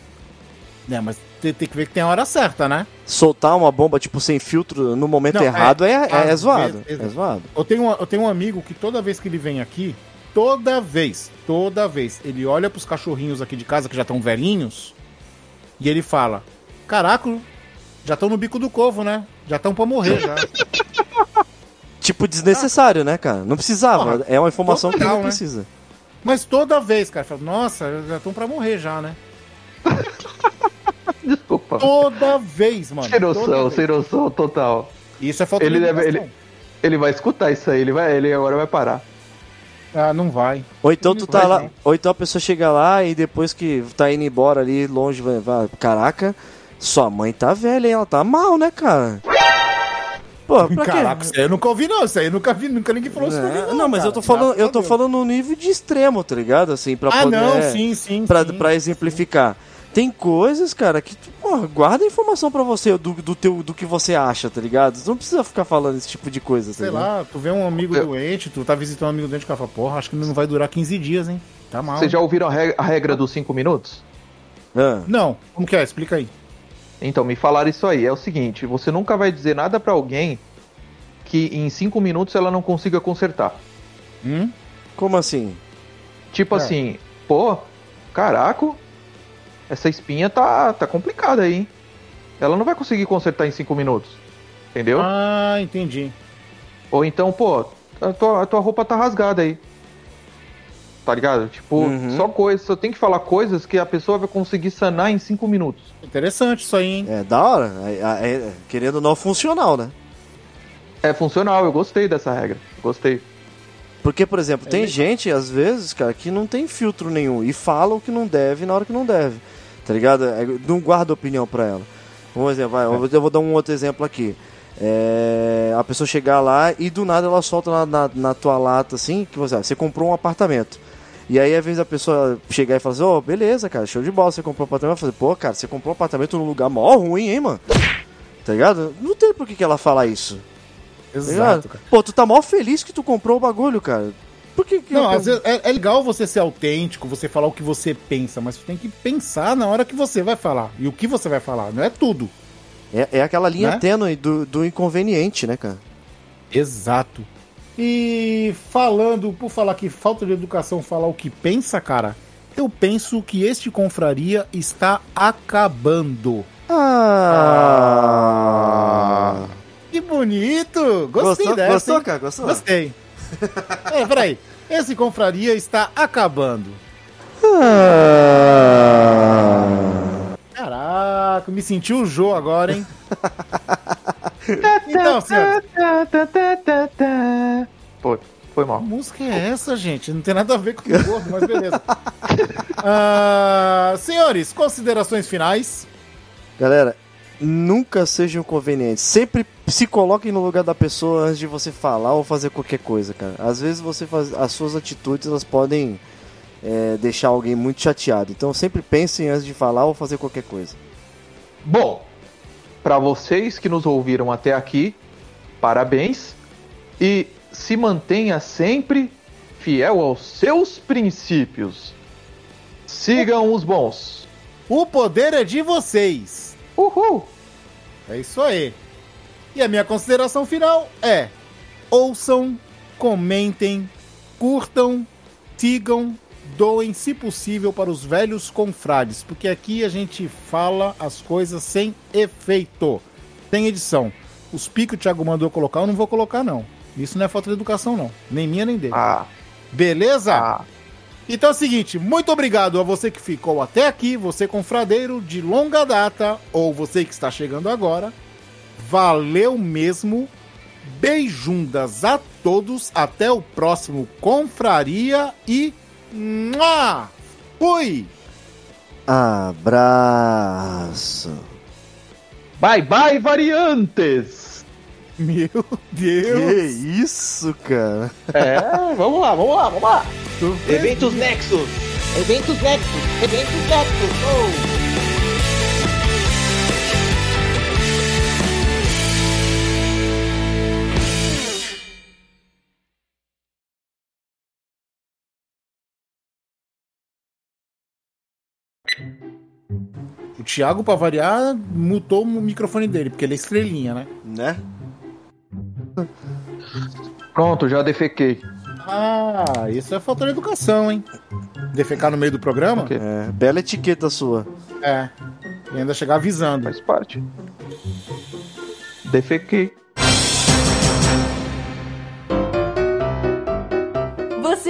Speaker 3: É, mas tem, tem que ver que tem a hora certa, né?
Speaker 5: Soltar uma bomba, tipo, sem filtro no momento
Speaker 3: Não,
Speaker 5: errado é, é, é zoado.
Speaker 3: vezes-
Speaker 5: É zoado.
Speaker 3: Eu tenho, um, eu tenho um amigo que toda vez que ele vem aqui, toda vez, toda vez, ele olha pros cachorrinhos aqui de casa que já estão velhinhos e ele fala: Caraca, já estão no bico do covo, né? Já estão pra morrer já.
Speaker 5: Tipo, desnecessário, né, cara? Não precisava.
Speaker 3: Porra,
Speaker 5: é uma informação que
Speaker 3: total,
Speaker 5: não
Speaker 3: né?
Speaker 5: precisa.
Speaker 3: Mas toda vez, cara, fala: Nossa, já estão pra morrer já, né? Toda vez, mano.
Speaker 4: Sem noção, sem noção total.
Speaker 3: Isso é falta
Speaker 4: Ele
Speaker 3: de
Speaker 4: deve-
Speaker 3: educação.
Speaker 4: Ele vai escutar isso aí, ele vai, ele agora vai parar.
Speaker 3: Ah, não vai.
Speaker 5: Ou então
Speaker 3: Não
Speaker 5: tu tá
Speaker 3: vai,
Speaker 5: lá,
Speaker 3: não.
Speaker 5: ou então a pessoa chega lá e depois que tá indo embora ali longe, vai, vai, caraca, sua mãe tá velha, hein? Ela tá mal, né, cara? Pô, pra quê?
Speaker 3: Caraca, isso aí eu nunca ouvi, não. Isso aí eu nunca vi, nunca ninguém falou isso
Speaker 5: É,
Speaker 3: não.
Speaker 5: não, mas eu
Speaker 3: cara.
Speaker 5: tô falando, eu tô falando no nível de extremo, tá ligado? Assim, pra
Speaker 3: Ah,
Speaker 5: poder
Speaker 3: não, sim, sim.
Speaker 5: pra,
Speaker 3: sim.
Speaker 5: pra exemplificar. Tem coisas, cara, que tu, porra, guarda a informação pra você do, do, teu, do que você acha, tá ligado? Tu não precisa ficar falando esse tipo de coisa, tá
Speaker 3: Sei
Speaker 5: ligado?
Speaker 3: lá, tu vê um amigo
Speaker 4: Eu-
Speaker 3: doente, tu tá visitando um amigo doente, cara fala, porra, acho que não vai durar 15 dias, hein? Tá mal.
Speaker 4: Vocês já ouviram a regra, a regra dos 5 minutos?
Speaker 5: Ah,
Speaker 3: Não, como que é? Explica aí.
Speaker 4: Então, me falaram isso aí. É o seguinte: você nunca vai dizer nada pra alguém que em 5 minutos ela não consiga consertar.
Speaker 3: Hum?
Speaker 5: como assim?
Speaker 4: Tipo
Speaker 3: É.
Speaker 4: assim, pô, caraca, essa espinha tá, tá complicada aí, hein? Ela não vai conseguir consertar em 5 minutos. Entendeu?
Speaker 3: Ah, entendi.
Speaker 4: Ou então, pô, a tua, a tua roupa tá rasgada aí. Tá ligado? Tipo,
Speaker 5: Uhum.
Speaker 4: só coisas, só tem que falar coisas que a pessoa vai conseguir sanar em 5 minutos.
Speaker 3: Interessante isso aí, hein?
Speaker 5: É da hora. É, é- é- querendo ou não, funcional, né?
Speaker 4: É funcional, eu gostei dessa regra. Gostei.
Speaker 5: Porque, por exemplo,
Speaker 3: É
Speaker 5: tem
Speaker 3: legal.
Speaker 5: gente, às vezes, cara, que não tem filtro nenhum e fala o que não deve na hora que não deve. Tá ligado? É, Não guarda opinião pra ela. Um exemplo, vai, eu vou- eu vou dar um outro exemplo aqui. É, a pessoa chegar lá e do nada ela solta na, na, na tua lata assim, que você, você comprou um apartamento. E aí, às vezes, a pessoa chegar e falar assim, ô, beleza, cara, show de bola, você comprou um apartamento. Vai fazer, pô, cara, você comprou um apartamento num lugar mó ruim, hein, mano? Tá ligado? Não tem por que, que ela fala isso. Tá?
Speaker 3: Exato, cara.
Speaker 5: Pô, tu tá mó feliz que tu comprou o bagulho, cara. Por que que...
Speaker 3: Não, às vezes é, é legal você ser autêntico, você falar o que você pensa, mas você tem que pensar na hora que você vai falar. E o que você vai falar, não é tudo.
Speaker 5: É, é aquela linha
Speaker 3: Né?
Speaker 5: tênue do, do inconveniente, né, cara?
Speaker 3: Exato. E falando, por falar que falta de educação falar o que pensa, cara, eu penso que este confraria está acabando.
Speaker 5: Ah!
Speaker 3: Que bonito! Gostei
Speaker 5: gostou,
Speaker 3: dessa.
Speaker 5: gostou,
Speaker 3: hein?
Speaker 5: cara? Gostou?
Speaker 3: Gostei. é, peraí. Esse confraria está acabando. Caraca, me senti o Jô agora, hein? então, senhores,
Speaker 4: Pô, foi
Speaker 3: que
Speaker 4: mal.
Speaker 3: música é essa, gente? Não tem nada a ver com o gordo, mas beleza. Ah, senhores, considerações finais.
Speaker 5: Galera, nunca sejam inconvenientes. Sempre se coloquem no lugar da pessoa antes de você falar ou fazer qualquer coisa, cara. Às vezes você faz, as suas atitudes elas podem é, deixar alguém muito chateado. Então sempre pensem antes de falar ou fazer qualquer coisa.
Speaker 4: Bom, pra vocês que nos ouviram até aqui, parabéns e se mantenha sempre fiel aos seus princípios. Sigam os bons.
Speaker 3: O poder é de vocês.
Speaker 4: Uhul!
Speaker 3: É isso aí. E a minha consideração final é: ouçam, comentem, curtam, sigam doem, se possível, para os velhos confrades, porque aqui a gente fala as coisas sem efeito, sem edição. Os picos que o Thiago mandou colocar, eu não vou colocar, não. Isso não é falta de educação, não. Nem minha, nem dele.
Speaker 4: Ah,
Speaker 3: Beleza?
Speaker 4: ah.
Speaker 3: Então é o seguinte, muito obrigado a você que ficou até aqui, você confradeiro de longa data, ou você que está chegando agora. Valeu mesmo. Beijundas a todos. Até o próximo Confraria e. Mua! Fui!
Speaker 5: Abraço.
Speaker 4: Bye bye, variantes!
Speaker 3: Meu
Speaker 5: Que
Speaker 3: Deus!
Speaker 5: isso, cara?
Speaker 4: É, vamos lá, vamos lá, vamos lá!
Speaker 3: Tô
Speaker 8: Eventos Nexus! Eventos Nexus! Eventos Nexus! Oh!
Speaker 3: O Thiago, pra variar, mutou o microfone dele, porque ele é estrelinha, né?
Speaker 5: Né?
Speaker 4: Pronto, já defequei.
Speaker 3: Ah, isso é falta de educação, hein? Defecar no meio do programa?
Speaker 5: É, bela etiqueta sua.
Speaker 3: É. E ainda chegar avisando.
Speaker 4: Faz parte. Defequei.